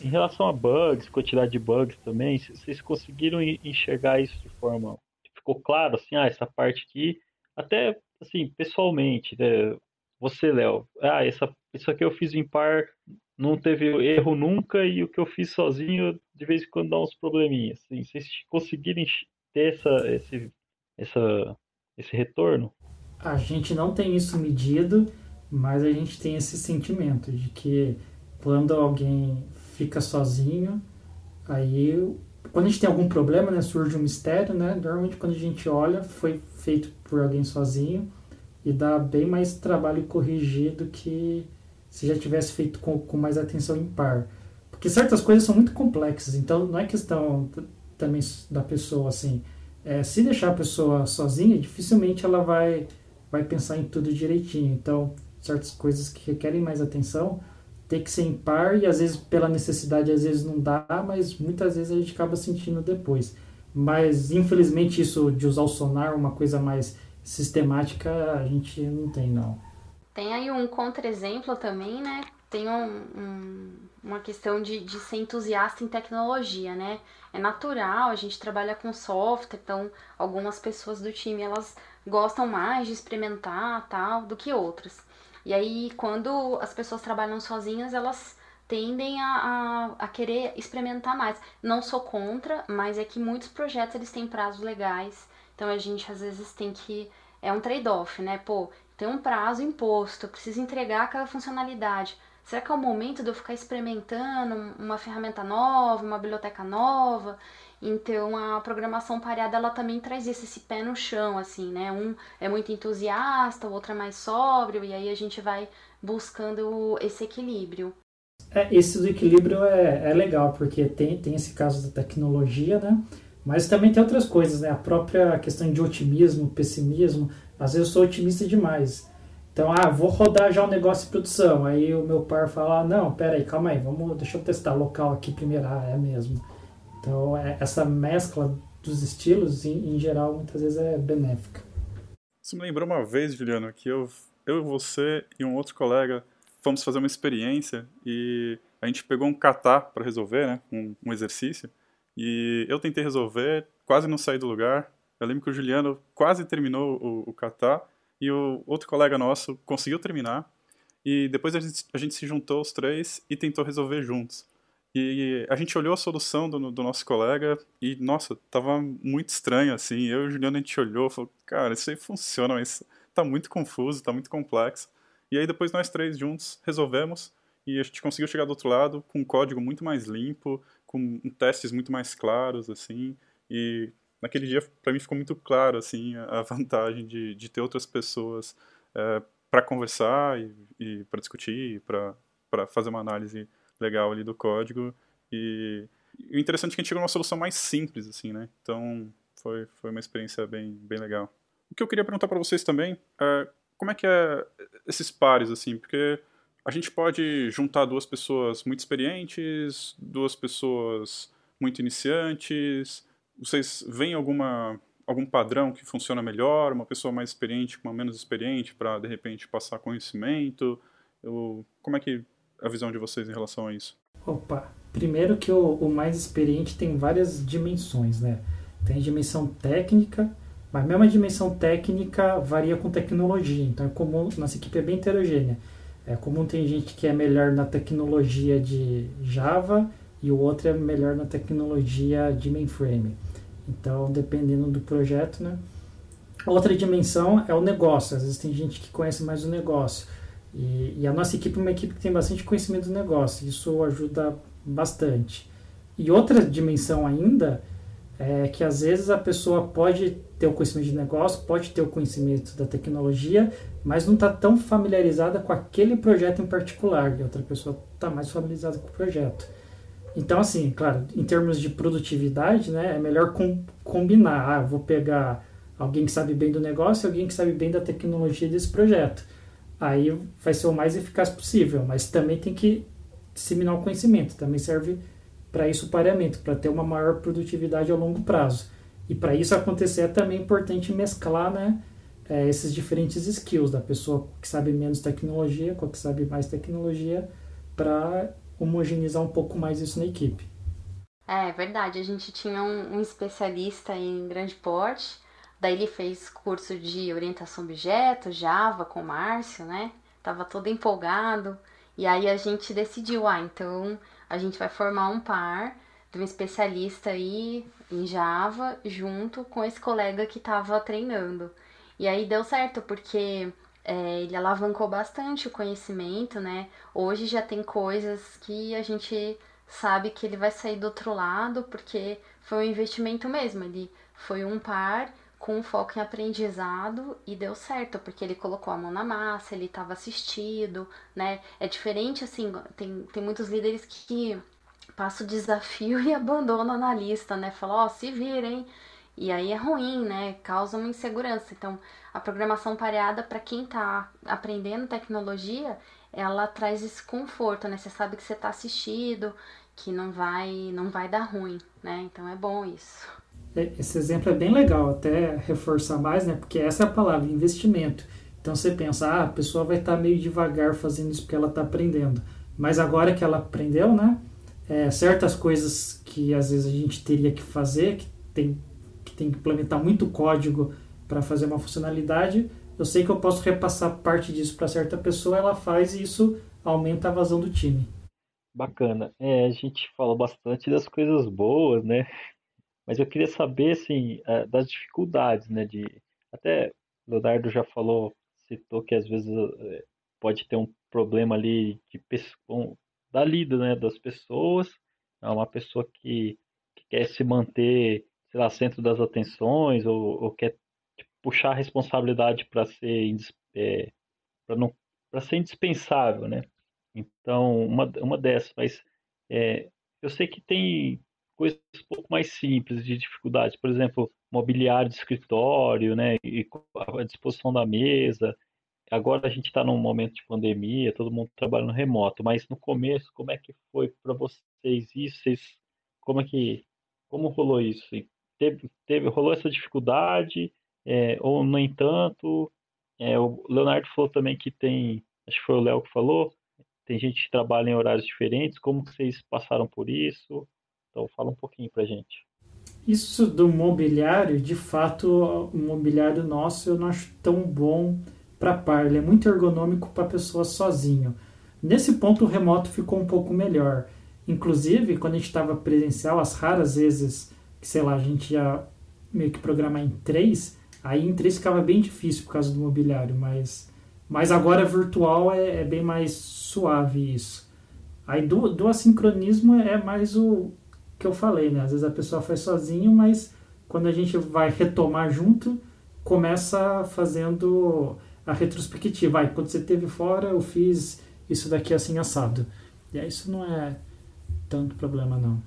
em relação a bugs, quantidade de bugs também, vocês conseguiram enxergar isso de forma ficou claro, assim, ah, essa parte aqui, até, assim, pessoalmente, né? Você, Léo, ah, essa, isso aqui eu fiz em par, não teve erro nunca, e o que eu fiz sozinho, de vez em quando dá uns probleminhas. Assim, vocês conseguirem ter essa, esse, essa, esse retorno? A gente não tem isso medido, mas a gente tem esse sentimento de que quando alguém fica sozinho, aí quando a gente tem algum problema, né, surge um mistério, né? Normalmente quando a gente olha, foi feito por alguém sozinho e dá bem mais trabalho corrigir do que se já tivesse feito com, com mais atenção em par. Porque certas coisas são muito complexas, então não é questão também da pessoa assim. É, se deixar a pessoa sozinha, dificilmente ela vai vai pensar em tudo direitinho. Então, certas coisas que requerem mais atenção, ter que ser em par e às vezes pela necessidade às vezes não dá, mas muitas vezes a gente acaba sentindo depois. Mas infelizmente isso de usar o sonar, uma coisa mais sistemática, a gente não tem não. Tem aí um contra-exemplo também, né? Tem um, um, uma questão de, de ser entusiasta em tecnologia, né? É natural, a gente trabalha com software, então algumas pessoas do time elas gostam mais de experimentar tal do que outras. E aí, quando as pessoas trabalham sozinhas, elas tendem a, a, a, querer experimentar mais. Não sou contra, mas é que muitos projetos eles têm prazos legais. Então a gente às vezes tem que. É um trade-off, né? Pô, tem um prazo imposto, eu preciso entregar aquela funcionalidade. Será que é o momento de eu ficar experimentando uma ferramenta nova, uma biblioteca nova? Então a programação pareada ela também traz isso, esse pé no chão, assim, né? Um é muito entusiasta, o outro é mais sóbrio, e aí a gente vai buscando esse equilíbrio. É, esse do equilíbrio é, é legal, porque tem, tem esse caso da tecnologia, né? Mas também tem outras coisas, né? A própria questão de otimismo, pessimismo. Às vezes eu sou otimista demais. Então, ah, vou rodar já um negócio de produção. Aí o meu par fala, ah, não, pera aí, calma aí, vamos, deixa eu testar local aqui primeiro. Ah, é mesmo. Então, é, essa mescla dos estilos, em, em, geral, muitas vezes é benéfica. Isso me lembrou uma vez, Juliano, que eu, eu você e um outro colega fomos fazer uma experiência e a gente pegou um kata para resolver, né, um, um, exercício, e eu tentei resolver, quase não saí do lugar. Eu lembro que o Juliano quase terminou o, o kata e o outro colega nosso conseguiu terminar. E depois a gente, a gente se juntou os três e tentou resolver juntos. E a gente olhou a solução do, do, nosso colega e, nossa, tava muito estranho, assim. Eu e o Juliano, a gente olhou e falou, cara, isso aí funciona, mas tá muito confuso, tá muito complexo. E aí depois nós três juntos resolvemos e a gente conseguiu chegar do outro lado com um código muito mais limpo, com testes muito mais claros, assim. E naquele dia, para mim, ficou muito claro, assim, a vantagem de, de ter outras pessoas é, para conversar e, e para discutir, para fazer uma análise legal ali do código. E, e o interessante é que a gente chegou numa solução mais simples, assim, né? Então, foi, foi uma experiência bem, bem legal. O que eu queria perguntar para vocês também é como é que é esses pares, assim, porque a gente pode juntar duas pessoas muito experientes, duas pessoas muito iniciantes. Vocês veem alguma algum padrão que funciona melhor, uma pessoa mais experiente com uma menos experiente para de repente passar conhecimento? Eu, como é que a visão de vocês em relação a isso? Opa, primeiro que o, o mais experiente tem várias dimensões, né? Tem dimensão técnica, mas mesmo a dimensão técnica varia com tecnologia. Então é comum, nossa equipe é bem heterogênea. É comum tem gente que é melhor na tecnologia de Java e o outro é melhor na tecnologia de mainframe. Então, dependendo do projeto, né? Outra dimensão é o negócio. Às vezes tem gente que conhece mais o negócio. E, e, a nossa equipe é uma equipe que tem bastante conhecimento do negócio, isso ajuda bastante. E outra dimensão ainda é que às vezes a pessoa pode ter o conhecimento de negócio, pode ter o conhecimento da tecnologia, mas não está tão familiarizada com aquele projeto em particular, e outra pessoa está mais familiarizada com o projeto. Então, assim, claro, em termos de produtividade, né, é melhor com, combinar. Ah, vou pegar alguém que sabe bem do negócio e alguém que sabe bem da tecnologia desse projeto. Aí vai ser o mais eficaz possível, mas também tem que disseminar o conhecimento. Também serve para isso o pareamento, para ter uma maior produtividade a longo prazo. E para isso acontecer é também importante mesclar né, é, esses diferentes skills da pessoa que sabe menos tecnologia com a que sabe mais tecnologia para homogeneizar um pouco mais isso na equipe. É verdade, a gente tinha um, um especialista em grande porte, daí ele fez curso de orientação a objetos, Java com o Márcio, né? Tava todo empolgado. E aí a gente decidiu, ah, então a gente vai formar um par de um especialista aí em Java junto com esse colega que estava treinando. E aí deu certo, porque é, ele alavancou bastante o conhecimento, né? Hoje já tem coisas que a gente sabe que ele vai sair do outro lado, porque foi um investimento mesmo. Ele foi um par com foco em aprendizado e deu certo, porque ele colocou a mão na massa, ele estava assistido, né? É diferente, assim, tem, tem muitos líderes que passam o desafio e abandonam na lista, né? Falam, ó, oh, se virem. E aí é ruim, né? Causa uma insegurança. Então, a programação pareada, para quem está aprendendo tecnologia, ela traz esse conforto, né? Você sabe que você está assistido, que não vai, não vai dar ruim, né? Então é bom isso. É, esse exemplo é bem legal, até reforçar mais, né? Porque essa é a palavra, investimento. Então você pensa, ah, a pessoa vai estar tá meio devagar fazendo isso porque ela está aprendendo. Mas agora que ela aprendeu, né? É, certas coisas que às vezes a gente teria que fazer, que tem tem que implementar muito código para fazer uma funcionalidade, eu sei que eu posso repassar parte disso para certa pessoa, ela faz e isso aumenta a vazão do time. Bacana. É, a gente fala bastante das coisas boas, né? Mas eu queria saber, assim, é, das dificuldades, né? De, até o Leonardo já falou, citou que às vezes é, pode ter um problema ali de da lida, né? Das pessoas. É uma pessoa que, que quer se manter, sei lá, centro das atenções ou, ou quer tipo, puxar a responsabilidade para ser é, para não para ser indispensável, né? Então, uma, uma dessas, mas é, eu sei que tem coisas um pouco mais simples de dificuldade, por exemplo, mobiliário de escritório, né, e a disposição da mesa. Agora a gente está num momento de pandemia, todo mundo trabalhando remoto, mas no começo, como é que foi para vocês isso? Vocês, como é que, como rolou isso? Teve, teve, rolou essa dificuldade, é, ou no entanto, é, o Leonardo falou também que tem, acho que foi o Léo que falou, tem gente que trabalha em horários diferentes, como que vocês passaram por isso? Então fala um pouquinho pra gente. Isso do mobiliário, de fato, o mobiliário nosso eu não acho tão bom para par. Ele é muito ergonômico para pessoa sozinho. Nesse ponto o remoto ficou um pouco melhor. Inclusive, quando a gente estava presencial, as raras vezes sei lá, a gente ia meio que programar em três, aí em três ficava bem difícil por causa do mobiliário, mas, mas agora virtual é, é bem mais suave isso. Aí do, do assincronismo é mais o, que eu falei, né? Às vezes a pessoa faz sozinho, mas quando a gente vai retomar junto, começa fazendo a retrospectiva. Aí, quando você teve fora, eu fiz isso daqui assim assado. E aí isso não é tanto problema, não.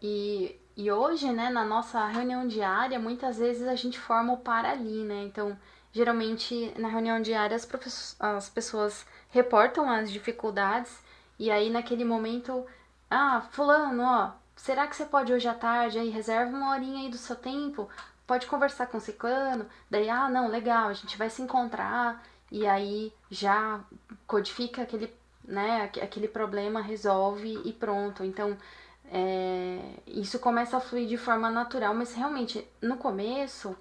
E, e hoje, né, na nossa reunião diária, muitas vezes a gente forma o par ali, né? Então, geralmente na reunião diária as, as pessoas reportam as dificuldades e aí naquele momento ah, fulano, ó, será que você pode hoje à tarde aí reserva uma horinha aí do seu tempo? Pode conversar com o ciclano. Daí, ah, não, legal, a gente vai se encontrar e aí já codifica aquele, né, aquele problema, resolve e pronto. Então, é, isso começa a fluir de forma natural, mas realmente no começo,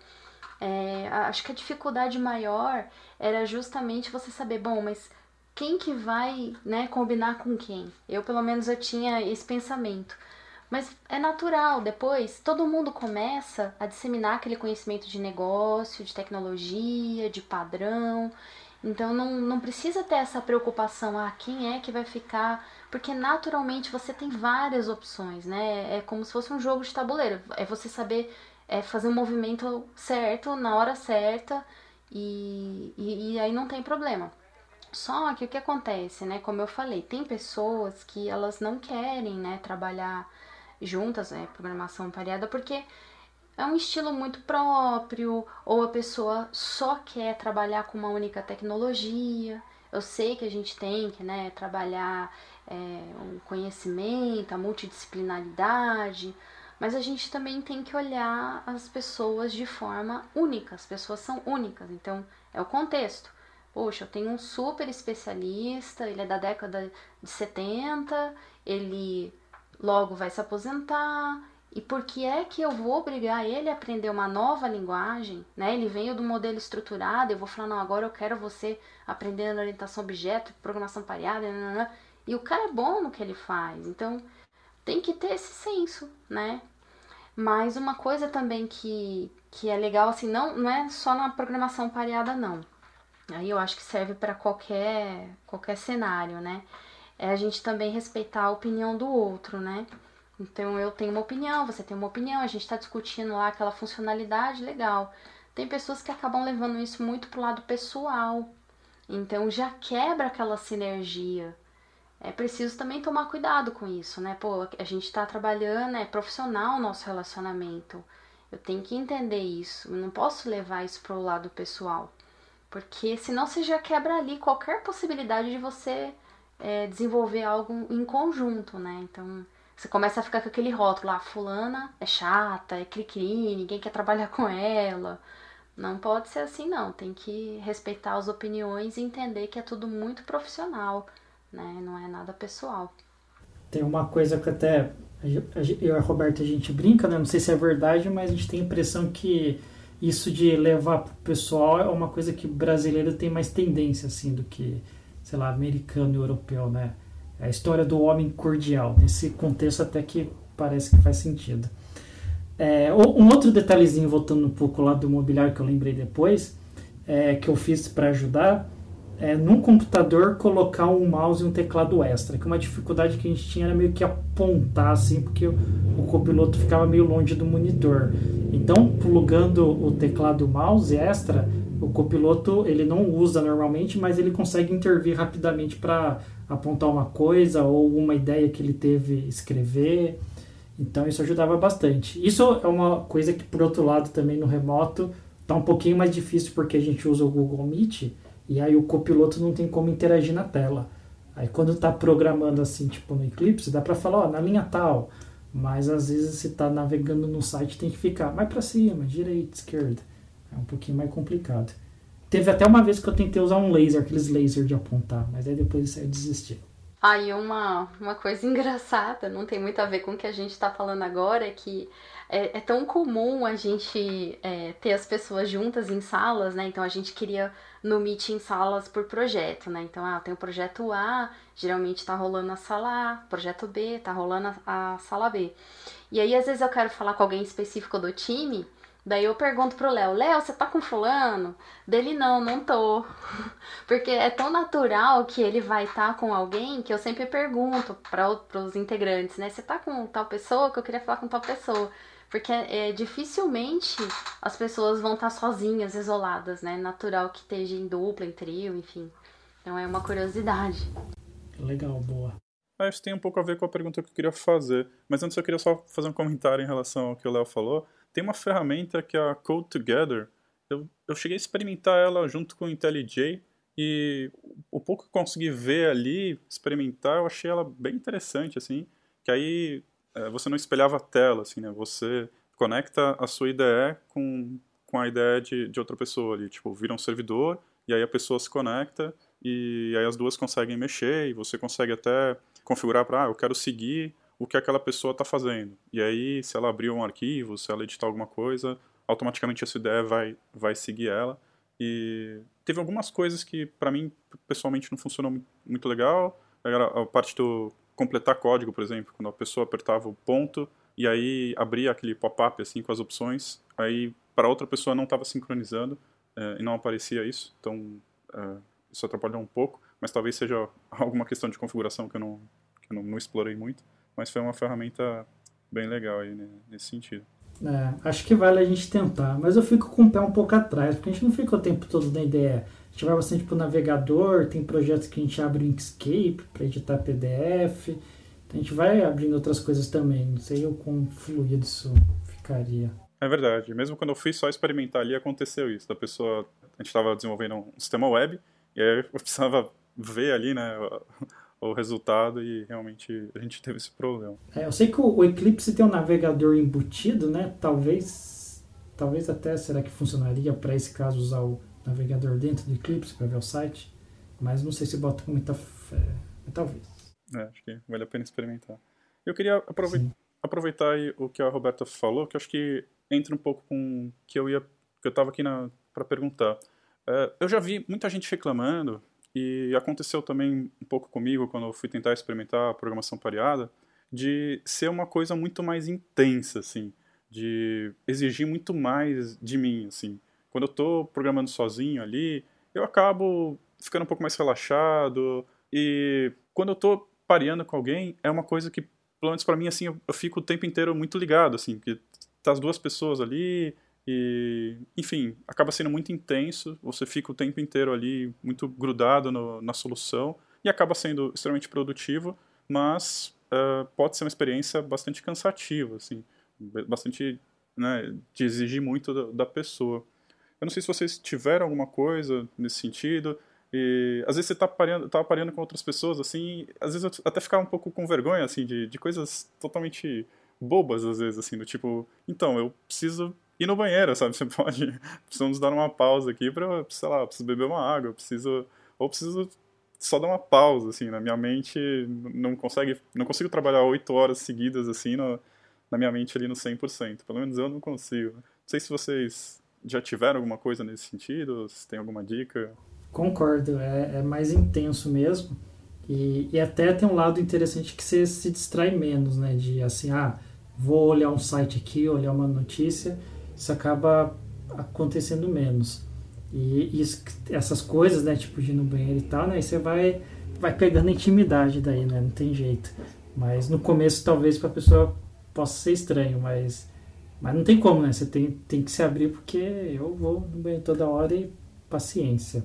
é, acho que a dificuldade maior era justamente você saber, bom, mas quem que vai, né, combinar com quem? Eu, pelo menos, eu tinha esse pensamento. Mas é natural, depois todo mundo começa a disseminar aquele conhecimento de negócio, de tecnologia, de padrão. Então não, não precisa ter essa preocupação, ah, quem é que vai ficar? Porque naturalmente você tem várias opções, né? É como se fosse um jogo de tabuleiro. É você saber é, fazer o um movimento certo, na hora certa, e, e, e aí não tem problema. Só que o que acontece, né? Como eu falei, tem pessoas que elas não querem, né, trabalhar juntas, né, programação pareada, porque é um estilo muito próprio, ou a pessoa só quer trabalhar com uma única tecnologia. Eu sei que a gente tem que né, trabalhar é, o conhecimento, a multidisciplinaridade, mas a gente também tem que olhar as pessoas de forma única. As pessoas são únicas, então é o contexto. Poxa, eu tenho um super especialista, ele é da década de 70, ele logo vai se aposentar. E por que é que eu vou obrigar ele a aprender uma nova linguagem? Né? Ele veio do modelo estruturado, eu vou falar, não, agora eu quero você aprender orientação objeto, programação pareada, nanana. E o cara é bom no que ele faz. Então, tem que ter esse senso, né? Mas uma coisa também que, que é legal, assim, não, não é só na programação pareada, não. Aí eu acho que serve para qualquer, qualquer cenário, né? É a gente também respeitar a opinião do outro, né? Então eu tenho uma opinião, você tem uma opinião, a gente está discutindo lá aquela funcionalidade, legal. Tem pessoas que acabam levando isso muito pro lado pessoal. Então já quebra aquela sinergia. É preciso também tomar cuidado com isso, né? Pô, a gente está trabalhando, é profissional o nosso relacionamento. Eu tenho que entender isso. Eu não posso levar isso pro lado pessoal. Porque senão você já quebra ali qualquer possibilidade de você é, desenvolver algo em conjunto, né? Então você começa a ficar com aquele rótulo ah, fulana é chata, é cri-cri, ninguém quer trabalhar com ela. Não pode ser assim não, tem que respeitar as opiniões e entender que é tudo muito profissional, né? Não é nada pessoal. Tem uma coisa que até eu e a Roberta a gente brinca, né? Não sei se é verdade, mas a gente tem a impressão que isso de levar pro pessoal é uma coisa que brasileiro tem mais tendência, assim, do que, sei lá, americano e europeu, né? É a história do homem cordial. Nesse contexto até que parece que faz sentido. É, um outro detalhezinho, voltando um pouco lá do mobiliário que eu lembrei depois, é, que eu fiz para ajudar, é, num computador colocar um mouse e um teclado extra, que uma dificuldade que a gente tinha era meio que apontar assim, porque o, o copiloto ficava meio longe do monitor. Então, plugando o teclado mouse extra, o copiloto ele não usa normalmente, mas ele consegue intervir rapidamente para apontar uma coisa ou uma ideia que ele teve escrever. Então isso ajudava bastante. Isso é uma coisa que por outro lado também no remoto está um pouquinho mais difícil porque a gente usa o Google Meet e aí o copiloto não tem como interagir na tela. Aí quando está programando assim, tipo no Eclipse, dá para falar, ó, na linha tal. Mas às vezes se está navegando no site tem que ficar mais para cima, direita, esquerda. É um pouquinho mais complicado. Teve até uma vez que eu tentei usar um laser, aqueles lasers de apontar, mas aí depois eu desisti. Aí uma, uma coisa engraçada, não tem muito a ver com o que a gente está falando agora, é que é, é tão comum a gente é, ter as pessoas juntas em salas, né? Então a gente queria no Meet em salas por projeto, né? Então, ah, tem o projeto A, geralmente tá rolando a sala A, projeto B, tá rolando a, a sala B. E aí, às vezes, eu quero falar com alguém específico do time, daí eu pergunto pro Léo, Léo, você tá com fulano? Dele, não, não tô. Porque é tão natural que ele vai estar tá com alguém que eu sempre pergunto para os integrantes, né? Você tá com tal pessoa que eu queria falar com tal pessoa. Porque é, dificilmente as pessoas vão estar sozinhas, isoladas, né? Natural que esteja em dupla, em trio, enfim. Então é uma curiosidade. Legal, boa. Ah, isso tem um pouco a ver com a pergunta que eu queria fazer. Mas antes eu queria só fazer um comentário em relação ao que o Léo falou. Tem uma ferramenta que é a Code Together. Eu, eu cheguei a experimentar ela junto com o IntelliJ e o pouco que consegui ver ali, experimentar, eu achei ela bem interessante, assim. Que aí é, você não espelhava a tela, assim, né? Você conecta a sua IDE com, com a IDE de, de outra pessoa ali. Tipo, vira um servidor e aí a pessoa se conecta e aí as duas conseguem mexer e você consegue até configurar para, ah, eu quero seguir o que aquela pessoa está fazendo. E aí, se ela abrir um arquivo, se ela editar alguma coisa, automaticamente essa IDE vai, vai seguir ela. E teve algumas coisas que, para mim, pessoalmente, não funcionou muito legal. A parte do completar código, por exemplo, quando a pessoa apertava o ponto e aí abria aquele pop-up assim com as opções, aí para outra pessoa não estava sincronizando é, e não aparecia isso, então é, isso atrapalhou um pouco, mas talvez seja alguma questão de configuração que eu não, que eu não, não explorei muito, mas foi uma ferramenta bem legal aí né, nesse sentido. É, acho que vale a gente tentar, mas eu fico com o pé um pouco atrás, porque a gente não fica o tempo todo na ideia A gente vai bastante para o navegador, tem projetos que a gente abre o Inkscape para editar PDF. Então a gente vai abrindo outras coisas também. Não sei o quão fluido isso ficaria. É verdade. Mesmo quando eu fui só experimentar ali, aconteceu isso. Da pessoa, a gente estava desenvolvendo um sistema web e aí eu precisava ver ali, né, o resultado e realmente a gente teve esse problema. É, eu sei que o, Eclipse tem um navegador embutido, né? Talvez, talvez até será que funcionaria para esse caso usar o navegador dentro do Eclipse para ver o site, mas não sei se bota com muita fé, talvez. É, acho que vale a pena experimentar. Eu queria aproveitar, aproveitar o que a Roberta falou, que acho que entra um pouco com que eu ia, que eu estava aqui para perguntar. É, eu já vi muita gente reclamando e aconteceu também um pouco comigo quando eu fui tentar experimentar a programação pareada, de ser uma coisa muito mais intensa, assim, de exigir muito mais de mim, assim. Quando eu estou programando sozinho ali, eu acabo ficando um pouco mais relaxado e quando eu estou pareando com alguém, é uma coisa que, pelo menos para mim, assim, eu, eu, fico o tempo inteiro muito ligado, assim, que tá as duas pessoas ali, e, enfim, acaba sendo muito intenso, você fica o tempo inteiro ali muito grudado no, na solução e acaba sendo extremamente produtivo, mas uh, pode ser uma experiência bastante cansativa, assim, bastante, né, exigir muito da, da, pessoa. Eu não sei se vocês tiveram alguma coisa nesse sentido, e às vezes você está pareando, tá pareando com outras pessoas, assim, às vezes eu até ficar um pouco com vergonha, assim, de, de coisas totalmente bobas, às vezes, assim, do tipo, então, eu preciso ir no banheiro, sabe? Você pode. Precisamos dar uma pausa aqui pra, sei lá, preciso beber uma água, preciso. Ou preciso só dar uma pausa, assim, na minha mente não consegue. Não consigo trabalhar oito horas seguidas, assim, no, na minha mente ali no 100%. Pelo menos eu não consigo. Não sei se vocês já tiveram alguma coisa nesse sentido, se tem alguma dica. Concordo, é, é mais intenso mesmo. E, e até tem um lado interessante que você se distrai menos, né? De assim, ah, vou olhar um site aqui, olhar uma notícia isso acaba acontecendo menos. E isso, essas coisas, né, tipo de ir no banheiro e tal, né, aí você vai, vai pegando intimidade daí, né, não tem jeito. Mas no começo talvez para a pessoa possa ser estranho, mas, mas não tem como, né, você tem, tem que se abrir porque eu vou no banheiro toda hora e paciência.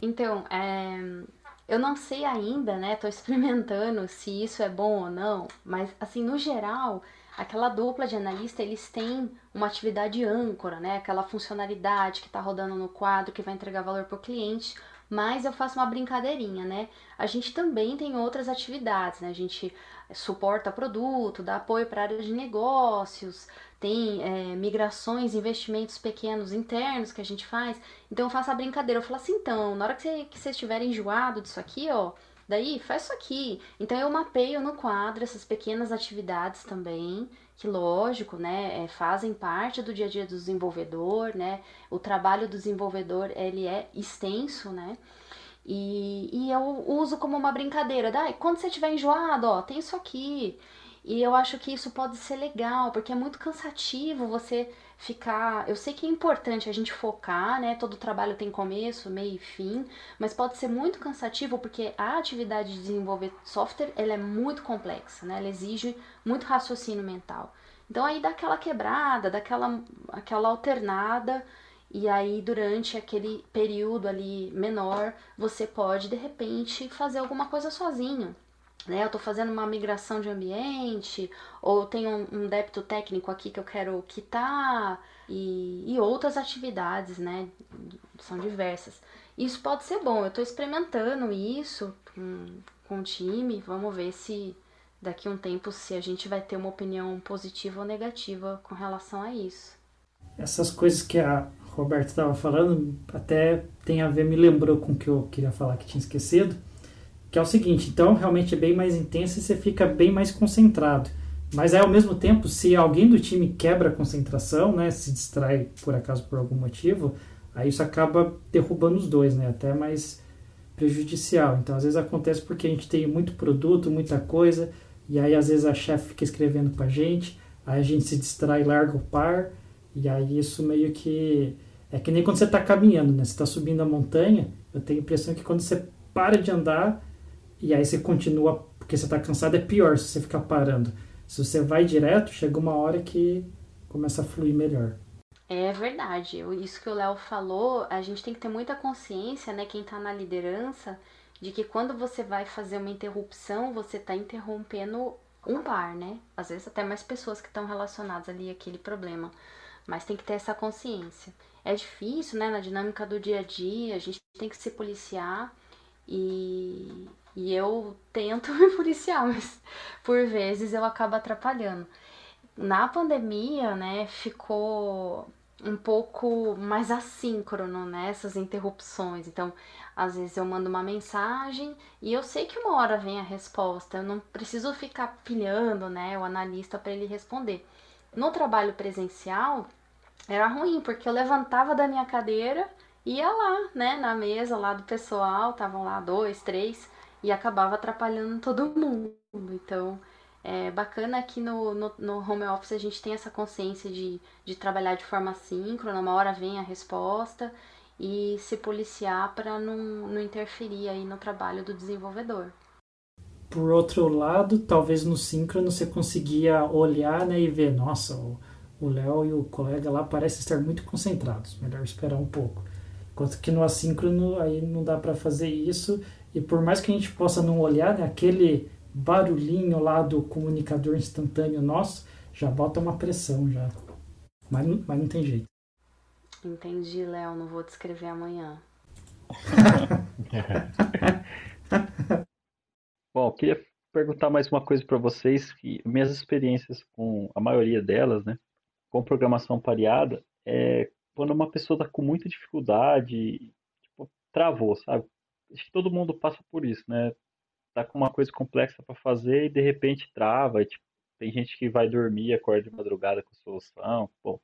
Então, é, eu não sei ainda, né, tô experimentando se isso é bom ou não, mas assim, no geral, aquela dupla de analista, eles têm uma atividade âncora, né? Aquela funcionalidade que está rodando no quadro, que vai entregar valor para o cliente. Mas eu faço uma brincadeirinha, né? A gente também tem outras atividades, né? A gente suporta produto, dá apoio para área de negócios, tem é, migrações, investimentos pequenos internos que a gente faz. Então eu faço a brincadeira, eu falo assim, então, na hora que você, que você estiver enjoado disso aqui, ó, Daí, faz isso aqui. Então, eu mapeio no quadro essas pequenas atividades também, que, lógico, né, é, fazem parte do dia a dia do desenvolvedor, né? O trabalho do desenvolvedor, ele é extenso, né? E, e eu uso como uma brincadeira. Daí, quando você estiver enjoado, ó, tem isso aqui. E eu acho que isso pode ser legal, porque é muito cansativo você ficar. Eu sei que é importante a gente focar, né? Todo trabalho tem começo, meio e fim, mas pode ser muito cansativo porque a atividade de desenvolver software ela é muito complexa, né? Ela exige muito raciocínio mental. Então aí dá aquela quebrada, daquela aquela alternada e aí durante aquele período ali menor você pode de repente fazer alguma coisa sozinho né? Eu estou fazendo uma migração de ambiente, ou tenho um, um, débito técnico aqui que eu quero quitar, e, e outras atividades, né? São diversas. Isso pode ser bom, eu estou experimentando isso com, com o time, vamos ver se daqui a um tempo se a gente vai ter uma opinião positiva ou negativa com relação a isso. Essas coisas que a Roberta estava falando até tem a ver, me lembrou com o que eu queria falar que tinha esquecido que é o seguinte, então realmente é bem mais intenso e você fica bem mais concentrado. Mas aí, ao mesmo tempo, se alguém do time quebra a concentração, né, se distrai por acaso por algum motivo, aí isso acaba derrubando os dois, né, até mais prejudicial. Então, às vezes acontece porque a gente tem muito produto, muita coisa, e aí às vezes a chefe fica escrevendo pra gente, aí a gente se distrai, larga o par, e aí isso meio que é que nem quando você está caminhando, né? Você está subindo a montanha, eu tenho a impressão que quando você para de andar, e aí você continua porque você está cansado, é pior se você ficar parando. Se você vai direto, chega uma hora que começa a fluir melhor. É verdade. Isso que o Léo falou, a gente tem que ter muita consciência, né, quem está na liderança, de que quando você vai fazer uma interrupção, você está interrompendo um par, né? Às vezes até mais pessoas que estão relacionadas ali àquele problema. Mas tem que ter essa consciência. É difícil, né, na dinâmica do dia a dia, a gente tem que se policiar e, e eu tento me policiar, mas por vezes eu acabo atrapalhando na pandemia, né, ficou um pouco mais assíncrono, né, essas interrupções. Então, às vezes eu mando uma mensagem e eu sei que uma hora vem a resposta, eu não preciso ficar pilhando, né, o analista para ele responder. No trabalho presencial, era ruim, porque eu levantava da minha cadeira, ia lá, né, na mesa lá do pessoal, estavam lá dois, três, e acabava atrapalhando todo mundo. Então, é bacana que no, no, no, home office a gente tem essa consciência de, de trabalhar de forma síncrona, uma hora vem a resposta e se policiar para não, não interferir aí no trabalho do desenvolvedor. Por outro lado, talvez no síncrono você conseguia olhar né, e ver, nossa, o Léo e o colega lá parecem estar muito concentrados, melhor esperar um pouco. Enquanto que no assíncrono aí não dá para fazer isso e por mais que a gente possa não olhar, né, aquele barulhinho lá do comunicador instantâneo nosso já bota uma pressão já. Mas, mas não tem jeito. Entendi, Léo. Não vou descrever amanhã. Bom, queria perguntar mais uma coisa para vocês que minhas experiências com a maioria delas, né, com programação pareada, é quando uma pessoa está com muita dificuldade, tipo, travou, sabe? Acho que todo mundo passa por isso, né? tá com uma coisa complexa para fazer e de repente trava. E, tipo, tem gente que vai dormir, acorda de madrugada com solução. Bom,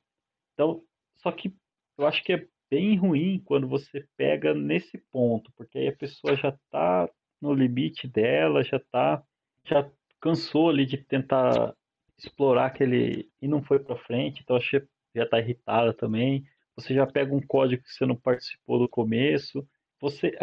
então, só que eu acho que é bem ruim quando você pega nesse ponto, porque aí a pessoa já está no limite dela, já tá, já cansou ali de tentar explorar aquele e não foi para frente, então achei já está irritada também. Você já pega um código que você não participou do começo, você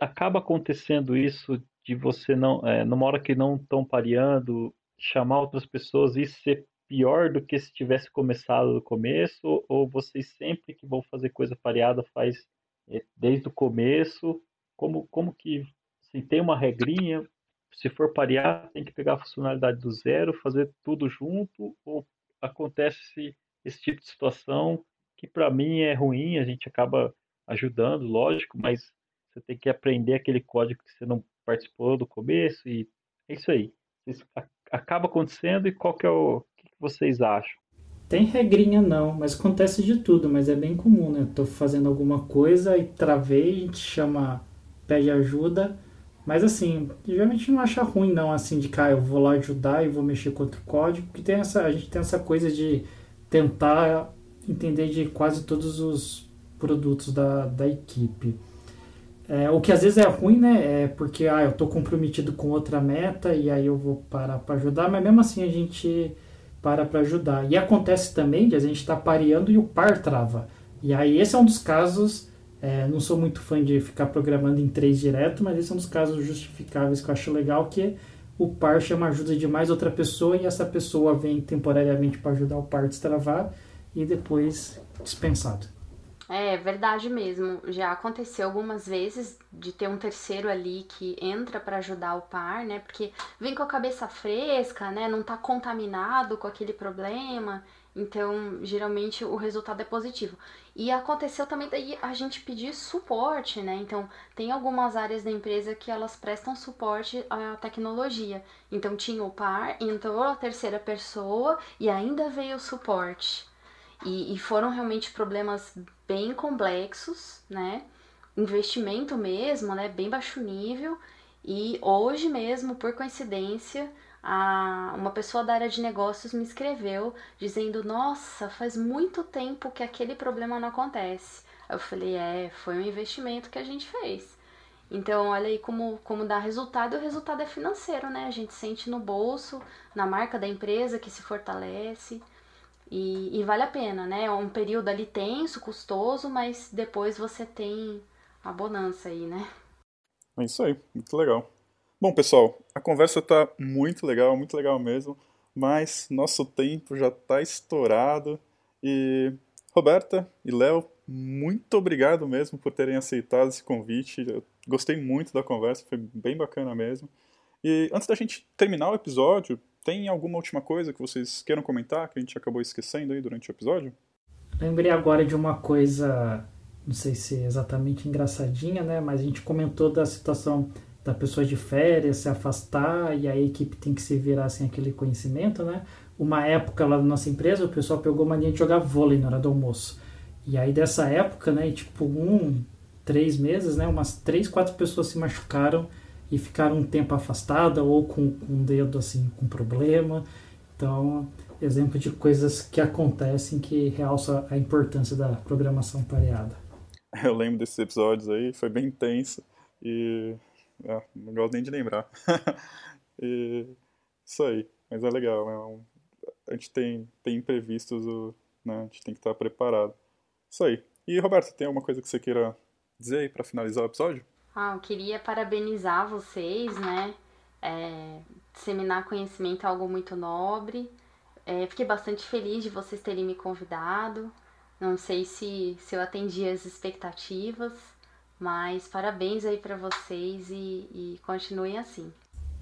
acaba acontecendo isso de você não, é, numa hora que não estão pareando, chamar outras pessoas e ser pior do que se tivesse começado do começo? Ou vocês sempre que vão fazer coisa pareada faz é, desde o começo? Como, como que, assim, tem uma regrinha, se for parear, tem que pegar a funcionalidade do zero, fazer tudo junto? Ou acontece esse tipo de situação que para mim é ruim, a gente acaba ajudando, lógico, mas você tem que aprender aquele código que você não participou do começo e é isso aí. Isso acaba acontecendo e qual que é o, o que vocês acham? Tem regrinha não, mas acontece de tudo, mas é bem comum, né? Tô fazendo alguma coisa e travei, a gente chama, pede ajuda, mas assim, geralmente não acha ruim não, assim, de cá, eu vou lá ajudar e vou mexer com outro código, porque tem essa, a gente tem essa coisa de tentar entender de quase todos os produtos da, da equipe. É, o que às vezes é ruim, né? É porque ah, eu estou comprometido com outra meta e aí eu vou parar para ajudar, mas mesmo assim a gente para para ajudar. E acontece também de a gente estar tá pareando e o par trava. E aí esse é um dos casos, é, não sou muito fã de ficar programando em três direto, mas esse é um dos casos justificáveis que eu acho legal, que o par chama ajuda de mais outra pessoa e essa pessoa vem temporariamente para ajudar o par a destravar e depois dispensado. É verdade mesmo. Já aconteceu algumas vezes de ter um terceiro ali que entra para ajudar o par, né? Porque vem com a cabeça fresca, né? Não tá contaminado com aquele problema. Então, geralmente o resultado é positivo. E aconteceu também daí a gente pedir suporte, né? Então, tem algumas áreas da empresa que elas prestam suporte à tecnologia. Então, tinha o par, entrou a terceira pessoa e ainda veio o suporte. E, e foram realmente problemas bem complexos, né? Investimento mesmo, né? Bem baixo nível. E hoje mesmo, por coincidência, a, uma pessoa da área de negócios me escreveu dizendo: Nossa, faz muito tempo que aquele problema não acontece. Eu falei: É, foi um investimento que a gente fez. Então, olha aí como, como dá resultado, e o resultado é financeiro, né? A gente sente no bolso, na marca da empresa que se fortalece. E, e, vale a pena, né? É um período ali tenso, custoso, mas depois você tem a bonança aí, né? É isso aí, muito legal. Bom, pessoal, a conversa tá muito legal, muito legal mesmo, mas nosso tempo já tá estourado e Roberta e Léo, muito obrigado mesmo por terem aceitado esse convite. Eu gostei muito da conversa, foi bem bacana mesmo. E antes da gente terminar o episódio, tem alguma última coisa que vocês queiram comentar que a gente acabou esquecendo aí durante o episódio? Lembrei agora de uma coisa, não sei se é exatamente engraçadinha, né? Mas a gente comentou da situação da pessoa de férias se afastar e a equipe tem que se virar sem aquele conhecimento, né? Uma época lá na nossa empresa, o pessoal pegou mania de jogar vôlei na hora do almoço. E aí dessa época, né, tipo um, três meses, né, umas três, quatro pessoas se machucaram e ficaram um tempo afastada ou com, com um dedo assim com problema. Então, exemplo de coisas que acontecem que realça a importância da programação pareada. Eu lembro desses episódios aí, foi bem intenso e ah, não gosto nem de lembrar. e, isso aí, mas é legal, é um, a gente tem, tem imprevistos, né, a gente tem que estar preparado. Isso aí. E Roberto, tem alguma coisa que você queira dizer aí para finalizar o episódio? Ah, eu queria parabenizar vocês, né? É, disseminar conhecimento é algo muito nobre. É, fiquei bastante feliz de vocês terem me convidado. Não sei se, se eu atendi as expectativas, mas parabéns aí para vocês e, e continuem assim.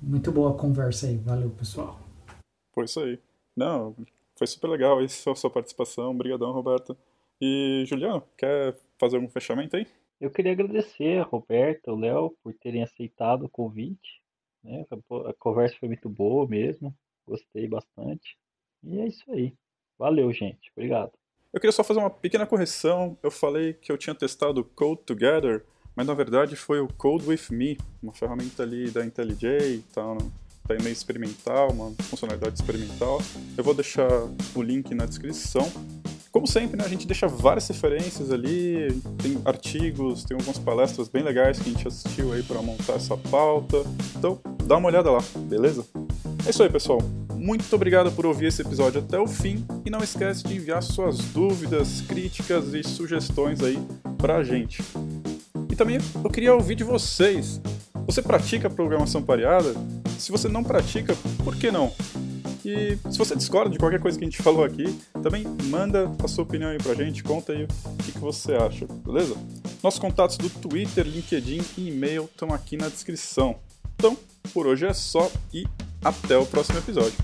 Muito boa a conversa aí. Valeu, pessoal. Foi isso aí. Não, foi super legal aí a sua participação. Obrigadão, Roberto. E, Juliano, quer fazer algum fechamento aí? Eu queria agradecer a Roberta, o Léo, por terem aceitado o convite. Né? A conversa foi muito boa mesmo, gostei bastante. E é isso aí. Valeu, gente. Obrigado. Eu queria só fazer uma pequena correção. Eu falei que eu tinha testado Code Together, mas na verdade foi o Code With Me, uma ferramenta ali da IntelliJ e tal, né? tá meio experimental, uma funcionalidade experimental. Eu vou deixar o link na descrição. Como sempre, né, a gente deixa várias referências ali, tem artigos, tem algumas palestras bem legais que a gente assistiu aí para montar essa pauta. Então, dá uma olhada lá, beleza? É isso aí, pessoal. Muito obrigado por ouvir esse episódio até o fim e não esquece de enviar suas dúvidas, críticas e sugestões aí pra gente. E também eu queria ouvir de vocês. Você pratica programação pareada? Se você não pratica, por que não? E se você discorda de qualquer coisa que a gente falou aqui, também manda a sua opinião aí pra gente, conta aí o que, que você acha, beleza? Nossos contatos do Twitter, LinkedIn e e-mail estão aqui na descrição. Então, por hoje é só e até o próximo episódio.